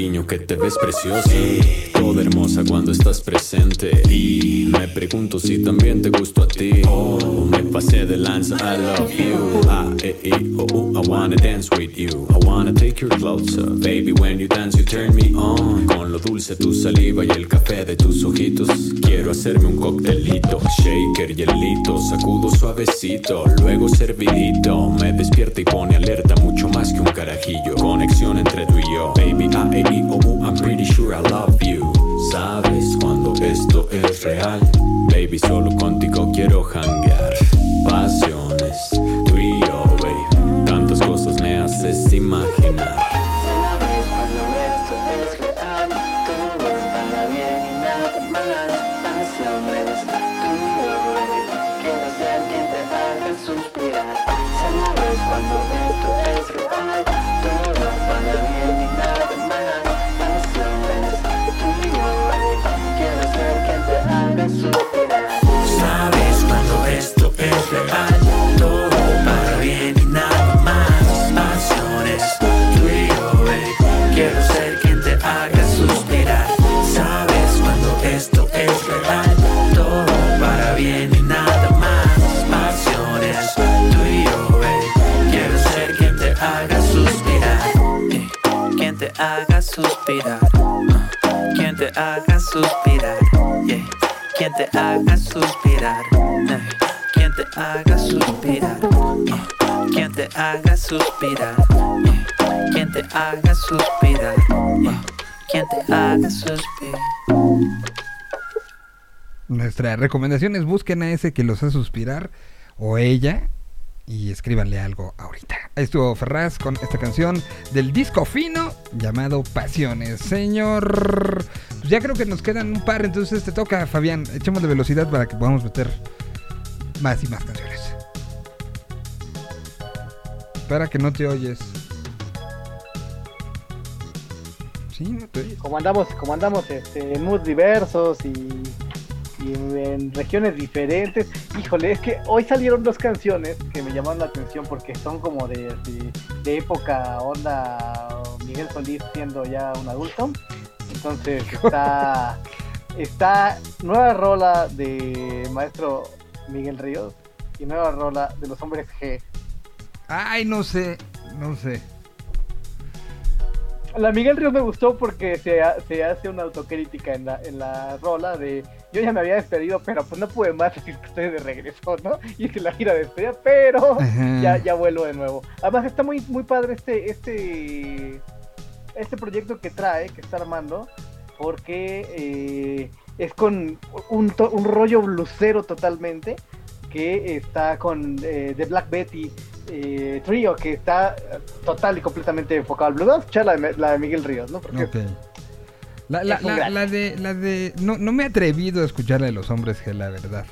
cariño que te ves preciosa Toda hermosa cuando estás presente. Y me pregunto si también te gusto a ti. Oh, me pasé de lanza, I love you. Ah, eh, eh, oh, oh, I wanna dance with you. I wanna take your clothes off Baby, when you dance you turn me on. Con lo dulce tu saliva y el café de tus ojitos. Quiero hacerme un coctelito Shaker, hielito, sacudo suavecito Luego servidito. Me despierta y pone alerta mucho más que un carajillo. Conexión entre tú y yo. Baby, A, E, I, O, U, I'm pretty sure I love you Sabes cuando esto es real. Baby, solo contigo quiero hanguear. Pasiones, tú y yo, Tantas cosas me haces imaginar suspirar. Ah, Quien te haga suspirar. Yeah. Quien te haga suspirar. Eh. Quien te haga suspirar. Ah, Quien te haga suspirar. Yeah. Quien te haga suspirar. Yeah. Quien te haga suspirar. Nuestra recomendación es busquen a ese que los hace suspirar o ella y escríbanle algo ahorita. Ahí estuvo Ferraz con esta canción del disco fino llamado Pasiones. Señor, pues ya creo que nos quedan un par, entonces te toca, Fabián. Echemos de velocidad para que podamos meter más y más canciones. Espera que no te oyes. Sí, no te oyes. Como andamos, como andamos este, en moods diversos y, y en, regiones diferentes. Híjole, es que hoy salieron dos canciones que me llamaron la atención porque son como de, de, de época onda Miguel Solís siendo ya un adulto. Entonces está, está nueva rola de maestro Miguel Ríos y nueva rola de los hombres G. Ay, no sé, no sé. La Miguel Ríos me gustó porque se, ha- se hace una autocrítica en la, en la rola de yo ya me había despedido, pero pues no pude más decir que estoy de regreso, ¿no? Y hice la gira de despedida, pero Ajá. ya, ya vuelvo de nuevo. Además está muy, muy padre este, este, este proyecto que trae, que está armando, porque eh, es con un, un rollo blusero totalmente, que está con eh, The Black Betty eh, Trio, que está eh, total y completamente enfocado al a escuchar la de, la de Miguel Ríos, ¿no? Porque. La, la- Es un la- gran- la de, la de, no, no me he atrevido a escuchar la de los hombres G, la verdad.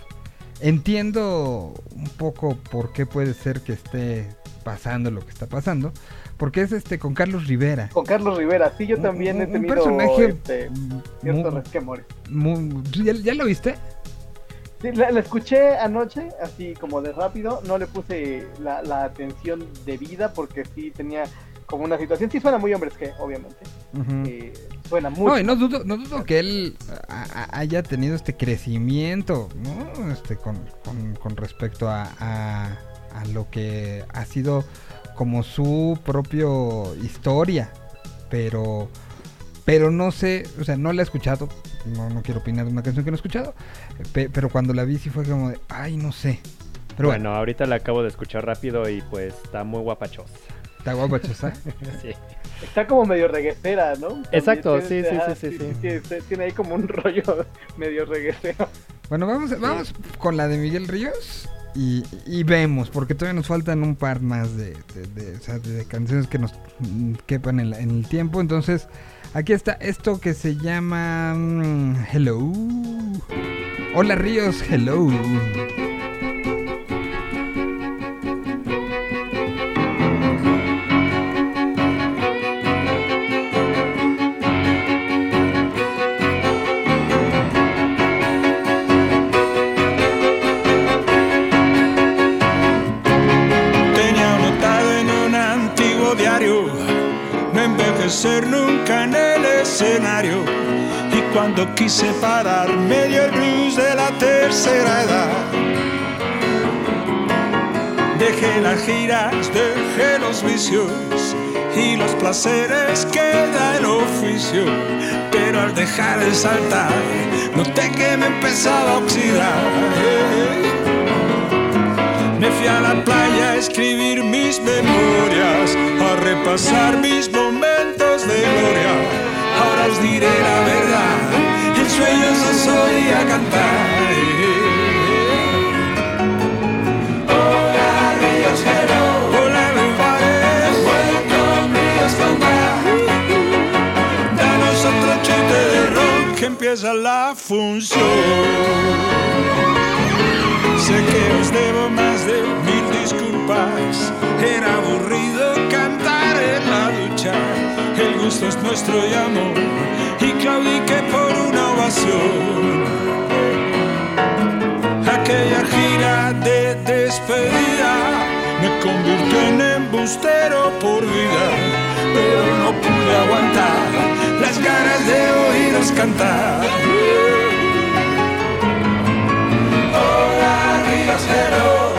Entiendo un poco por qué puede ser que esté pasando lo que está pasando, porque es este con Carlos Rivera. con Carlos Rivera, sí, yo también un- he un tenido personaje este, muy-. Muy- ¿ya, ya lo viste? Sí, la, la escuché anoche, así como de rápido, no le puse la, la atención debida porque sí tenía como una situación, sí suena muy hombres que, obviamente, eh, suena muy... No, y no dudo, no dudo que él haya tenido este crecimiento, ¿no? Este, con, con- con respecto a, a- a lo que ha sido como su propio historia, pero, pero no sé, o sea, no la he escuchado, no, no quiero opinar de una canción que no he escuchado, pe- pero cuando la vi sí fue como de, ay, no sé. Pero bueno, bueno, ahorita la acabo de escuchar rápido y pues está muy guapachosa. está guapa, chosa. sí. Está como medio reguecera, ¿no? También Exacto, tiene- sí, sí, ajá, sí, sí, sí. Tiene, tiene ahí como un rollo medio reguecero. Bueno, vamos, vamos con la de Miguel Ríos y, y vemos, porque todavía nos faltan un par más de, de- de- o sea, de canciones que nos mm, quepan en, la- en el tiempo. Entonces, aquí está esto que se llama mm, Hello. Hola Ríos, hello. Envejecer nunca en el escenario. Y cuando quise parar, me dio el blues de la tercera edad. Dejé las giras, dejé los vicios y los placeres que da el oficio. Pero al dejar de saltar, noté que me empezaba a oxidar. Me fui a la playa a escribir mis memorias, a repasar mis momentos Ahora os diré la verdad, en sueños os oía cantar. Hola Ríos, hello. Hola everybody. Welcome Ríos, come back. Danos otro chute de rock que empieza la función. Sé que os debo más de mil disculpas. Era aburrido cantar en la ducha. El gusto es nuestro y amor. Y claudiqué por una ovación. Aquella gira de despedida me convirtió en embustero por vida. Pero no pude aguantar las ganas de oíros cantar. Hola Ríos, hello.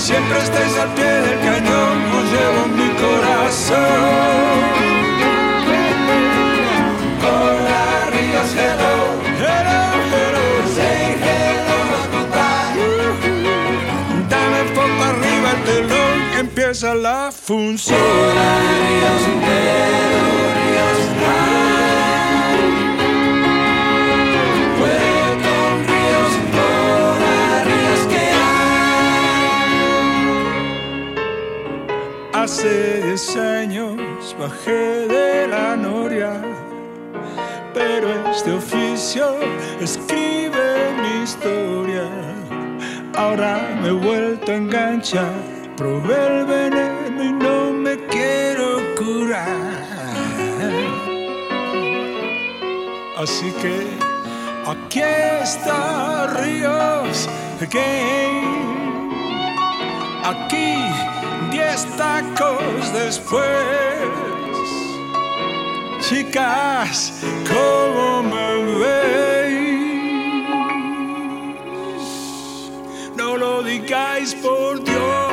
Siempre estáis al pie del cañón, os llevo mi corazón. Hola, Ríos, hello. Hello, hello. Say hello, goodbye. Dame poco arriba el telón, empieza la función. Hola, Ríos, hello, Ríos, Hace diez años bajé de la noria, pero este oficio escribe mi historia. Ahora me he vuelto a enganchar, probé el veneno y no me quiero curar. Así que aquí está Ríos. Aquí diez tacos después. Chicas, ¿cómo me veis? No lo digáis por Dios.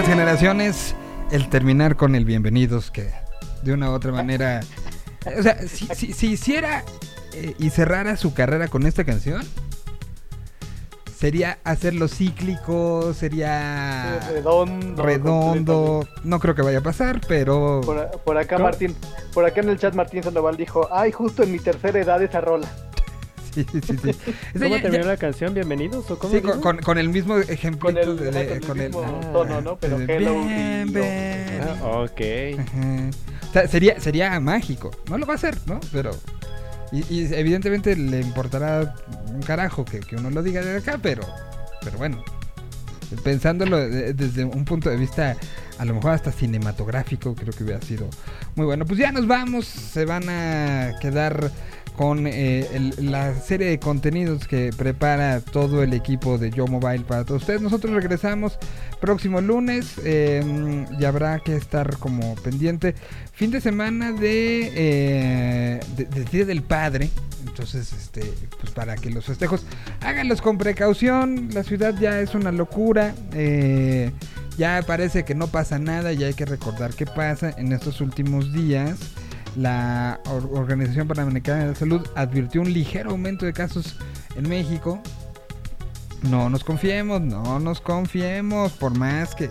Muchas generaciones. El terminar con el bienvenidos que de una u otra manera... O sea, si, si- si hiciera eh, y cerrara su carrera con esta canción, sería hacerlo cíclico, sería Sí, redondo, redondo. No creo que vaya a pasar, pero... Por, por acá ¿Cómo? Martín, por acá en el chat Martín Sandoval dijo, ay, justo en mi tercera edad esa rola. Sí, sí, ¿Cómo ya- terminó ya- la canción? ¿Bienvenidos? ¿O cómo Sí, con, el mismo ejemplo Con el- de, ajá, con con el el mismo tono, ¿no? Pero de hello, bien, bien. Ah, ok. Ajá. O sea, sería, sería mágico. No lo va a hacer, ¿no? Pero. Y, y evidentemente le importará un carajo que, que uno lo diga de acá, pero. Pero bueno. Pensándolo de- desde un punto de vista, a lo mejor hasta cinematográfico, creo que hubiera sido muy bueno. Pues ya nos vamos. Se van a quedar con eh, la serie de contenidos que prepara todo el equipo de Yo Mobile para todos ustedes. Nosotros regresamos próximo lunes eh, y habrá que estar como pendiente. Fin de semana de, eh, de Día del Padre. Entonces, este, pues para que los festejos háganlos con precaución. La ciudad ya es una locura. eh, ya parece que no pasa nada y hay que recordar qué pasa en estos últimos días. La Or- Organización Panamericana de la Salud advirtió un ligero aumento de casos en México. No nos confiemos, no nos confiemos, por más que,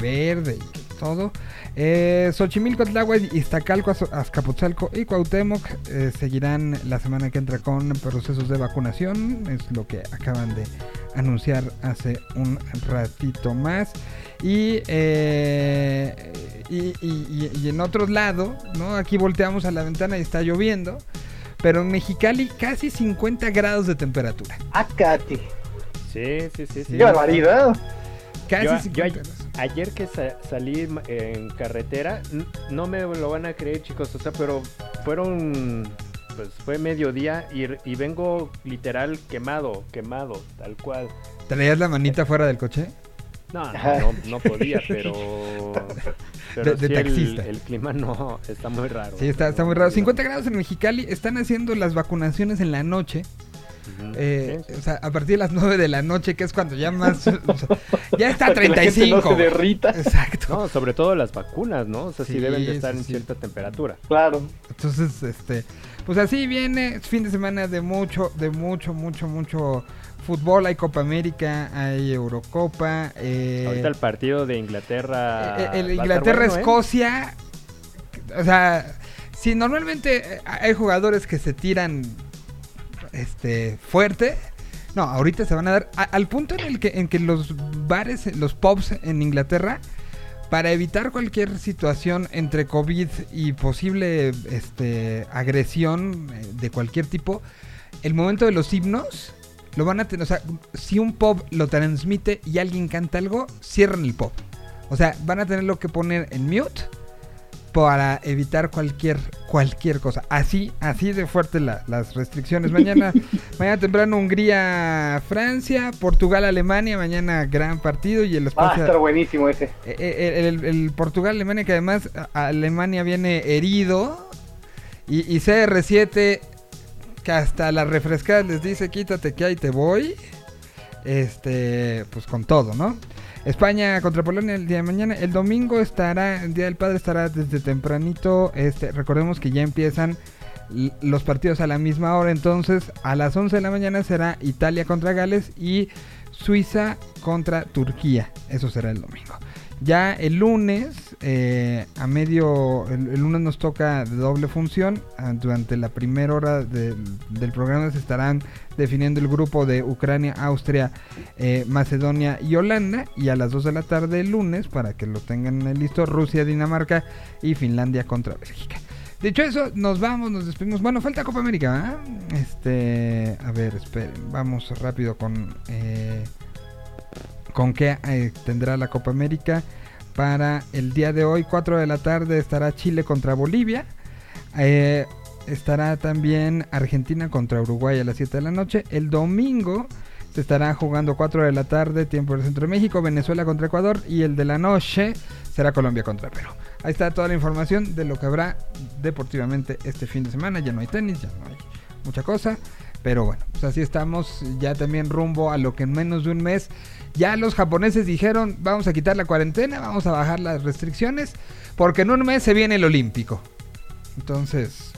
verde y que todo. Eh, Xochimilco, Tláhuac, Iztacalco, Az- Azcapotzalco y Cuauhtémoc eh, seguirán la semana que entra con procesos de vacunación. Es lo que acaban de anunciar hace un ratito más. Y, eh, y, y- y- y en otro lado, ¿no? Aquí volteamos a la ventana y está lloviendo. Pero en Mexicali casi 50 grados de temperatura. Acate. Sí, sí, sí, sí. Qué barbaridad. Casi Yo, 50 yo ay- ayer que sa- salí en carretera, no me lo van a creer, chicos, o sea, pero fueron, pues fue mediodía y, r- y vengo literal quemado, quemado, tal cual. ¿Traías la manita fuera del coche? No, no, no, no podía, pero, pero De- de sí el- taxista. El, clima no, está muy raro. Sí, está, está muy raro. 50 grados en Mexicali. Están haciendo las vacunaciones en la noche. Eh, O sea, a partir de las 9 de la noche, que es cuando ya más. o sea, ya está a Para que la gente 35. no se derrita. Exacto. No, sobre todo las vacunas, ¿no? O sea, sí, Sí, deben de estar sí, en cierta temperatura. Claro. Entonces, este. Pues así viene. fin de semana de mucho, de mucho, mucho, mucho fútbol. Hay Copa América, hay Eurocopa. eh, Ahorita el partido de Inglaterra. Eh, el a estar Inglaterra-Escocia. bueno, ¿eh? O sea, si normalmente eh, hay jugadores que se tiran este fuerte. No, ahorita se van a dar a- al punto en el que en que los bares, los pubs en Inglaterra para evitar cualquier situación entre COVID y posible este, agresión eh, de cualquier tipo, el momento de los himnos lo van a tener, o sea, si un pop lo transmite y alguien canta algo, cierran el pop. O sea, van a tenerlo que poner en mute para evitar cualquier cualquier cosa. Así, así de fuerte la- las restricciones. Mañana, mañana temprano Hungría, Francia, Portugal, Alemania, mañana gran partido y el Va a espacio estar buenísimo ese. eh, eh, el, el Portugal Alemania que además Alemania viene herido y, y CR7 que hasta las refrescadas les dice quítate que ahí te voy este pues con todo no España contra Polonia el día de mañana. El domingo estará el día del padre estará desde tempranito. Este recordemos que ya empiezan los partidos a la misma hora. Entonces a las 11 de la mañana será Italia contra Gales y Suiza contra Turquía. Eso será el domingo ya el lunes, eh, a medio, el, lunes nos toca de doble función. ah, Durante la primera hora del programa se estarán definiendo el grupo de Ucrania, Austria, eh, Macedonia y Holanda. Y a las 2 de la tarde el lunes, para que lo tengan listo, Rusia, Dinamarca y Finlandia contra Bélgica. Dicho eso, nos vamos, nos despedimos. Bueno, falta Copa América, ¿ah? Este, a ver, esperen, vamos rápido con... eh, con qué eh, tendrá la Copa América. Para el día de hoy, 4 de la tarde, estará Chile contra Bolivia. Eh, estará también Argentina contra Uruguay a las 7 de la noche. El domingo se estará jugando 4 de la tarde, tiempo del centro de México, Venezuela contra Ecuador. Y el de la noche será Colombia contra Perú. Ahí está toda la información de lo que habrá deportivamente este fin de semana. Ya no hay tenis, ya no hay mucha cosa. Pero bueno, pues así estamos ya también rumbo a lo que en menos de un mes ya los japoneses dijeron vamos a quitar la cuarentena, vamos a bajar las restricciones, porque en un mes se viene el olímpico. Entonces,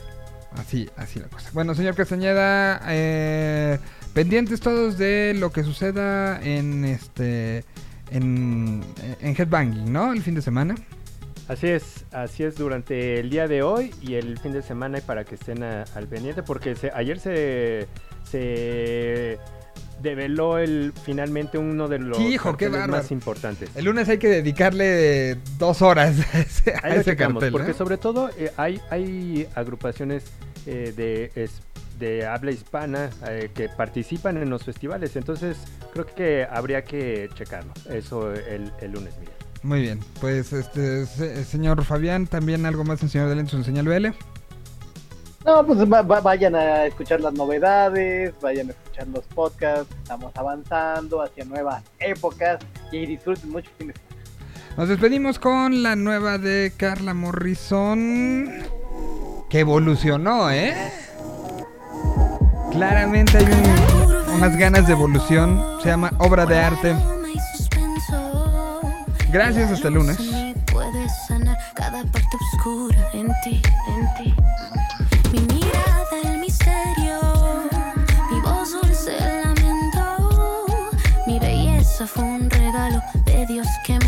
así, así la cosa. Bueno, señor Castañeda, eh, pendientes todos de lo que suceda en este en, en Headbanging, ¿no? El fin de semana. Así es, así es durante el día de hoy y el fin de semana para que estén al pendiente porque se- ayer se, se develó el finalmente uno de los Hijo, más importantes. El lunes hay que dedicarle dos horas a ese, a ese cartel. porque sobre todo eh, hay, hay agrupaciones eh, de, es- de habla hispana eh, que participan en los festivales, entonces creo que habría que checarlo, eso el, el lunes, Miguel. Muy bien, pues este se- señor Fabián, también algo más en señor de Lentes en señal BL. No, pues va- va- vayan a escuchar las novedades, vayan a escuchar los podcasts, estamos avanzando hacia nuevas épocas y disfruten mucho el fin de semana. Nos despedimos con la nueva de Carla Morrison. Que evolucionó, ¿eh? Claramente hay un- unas ganas de evolución. Se llama Obra de Arte. Gracias, hasta el lunes. Puedes sanar cada parte oscura en ti, en ti. Fue un regalo de Dios que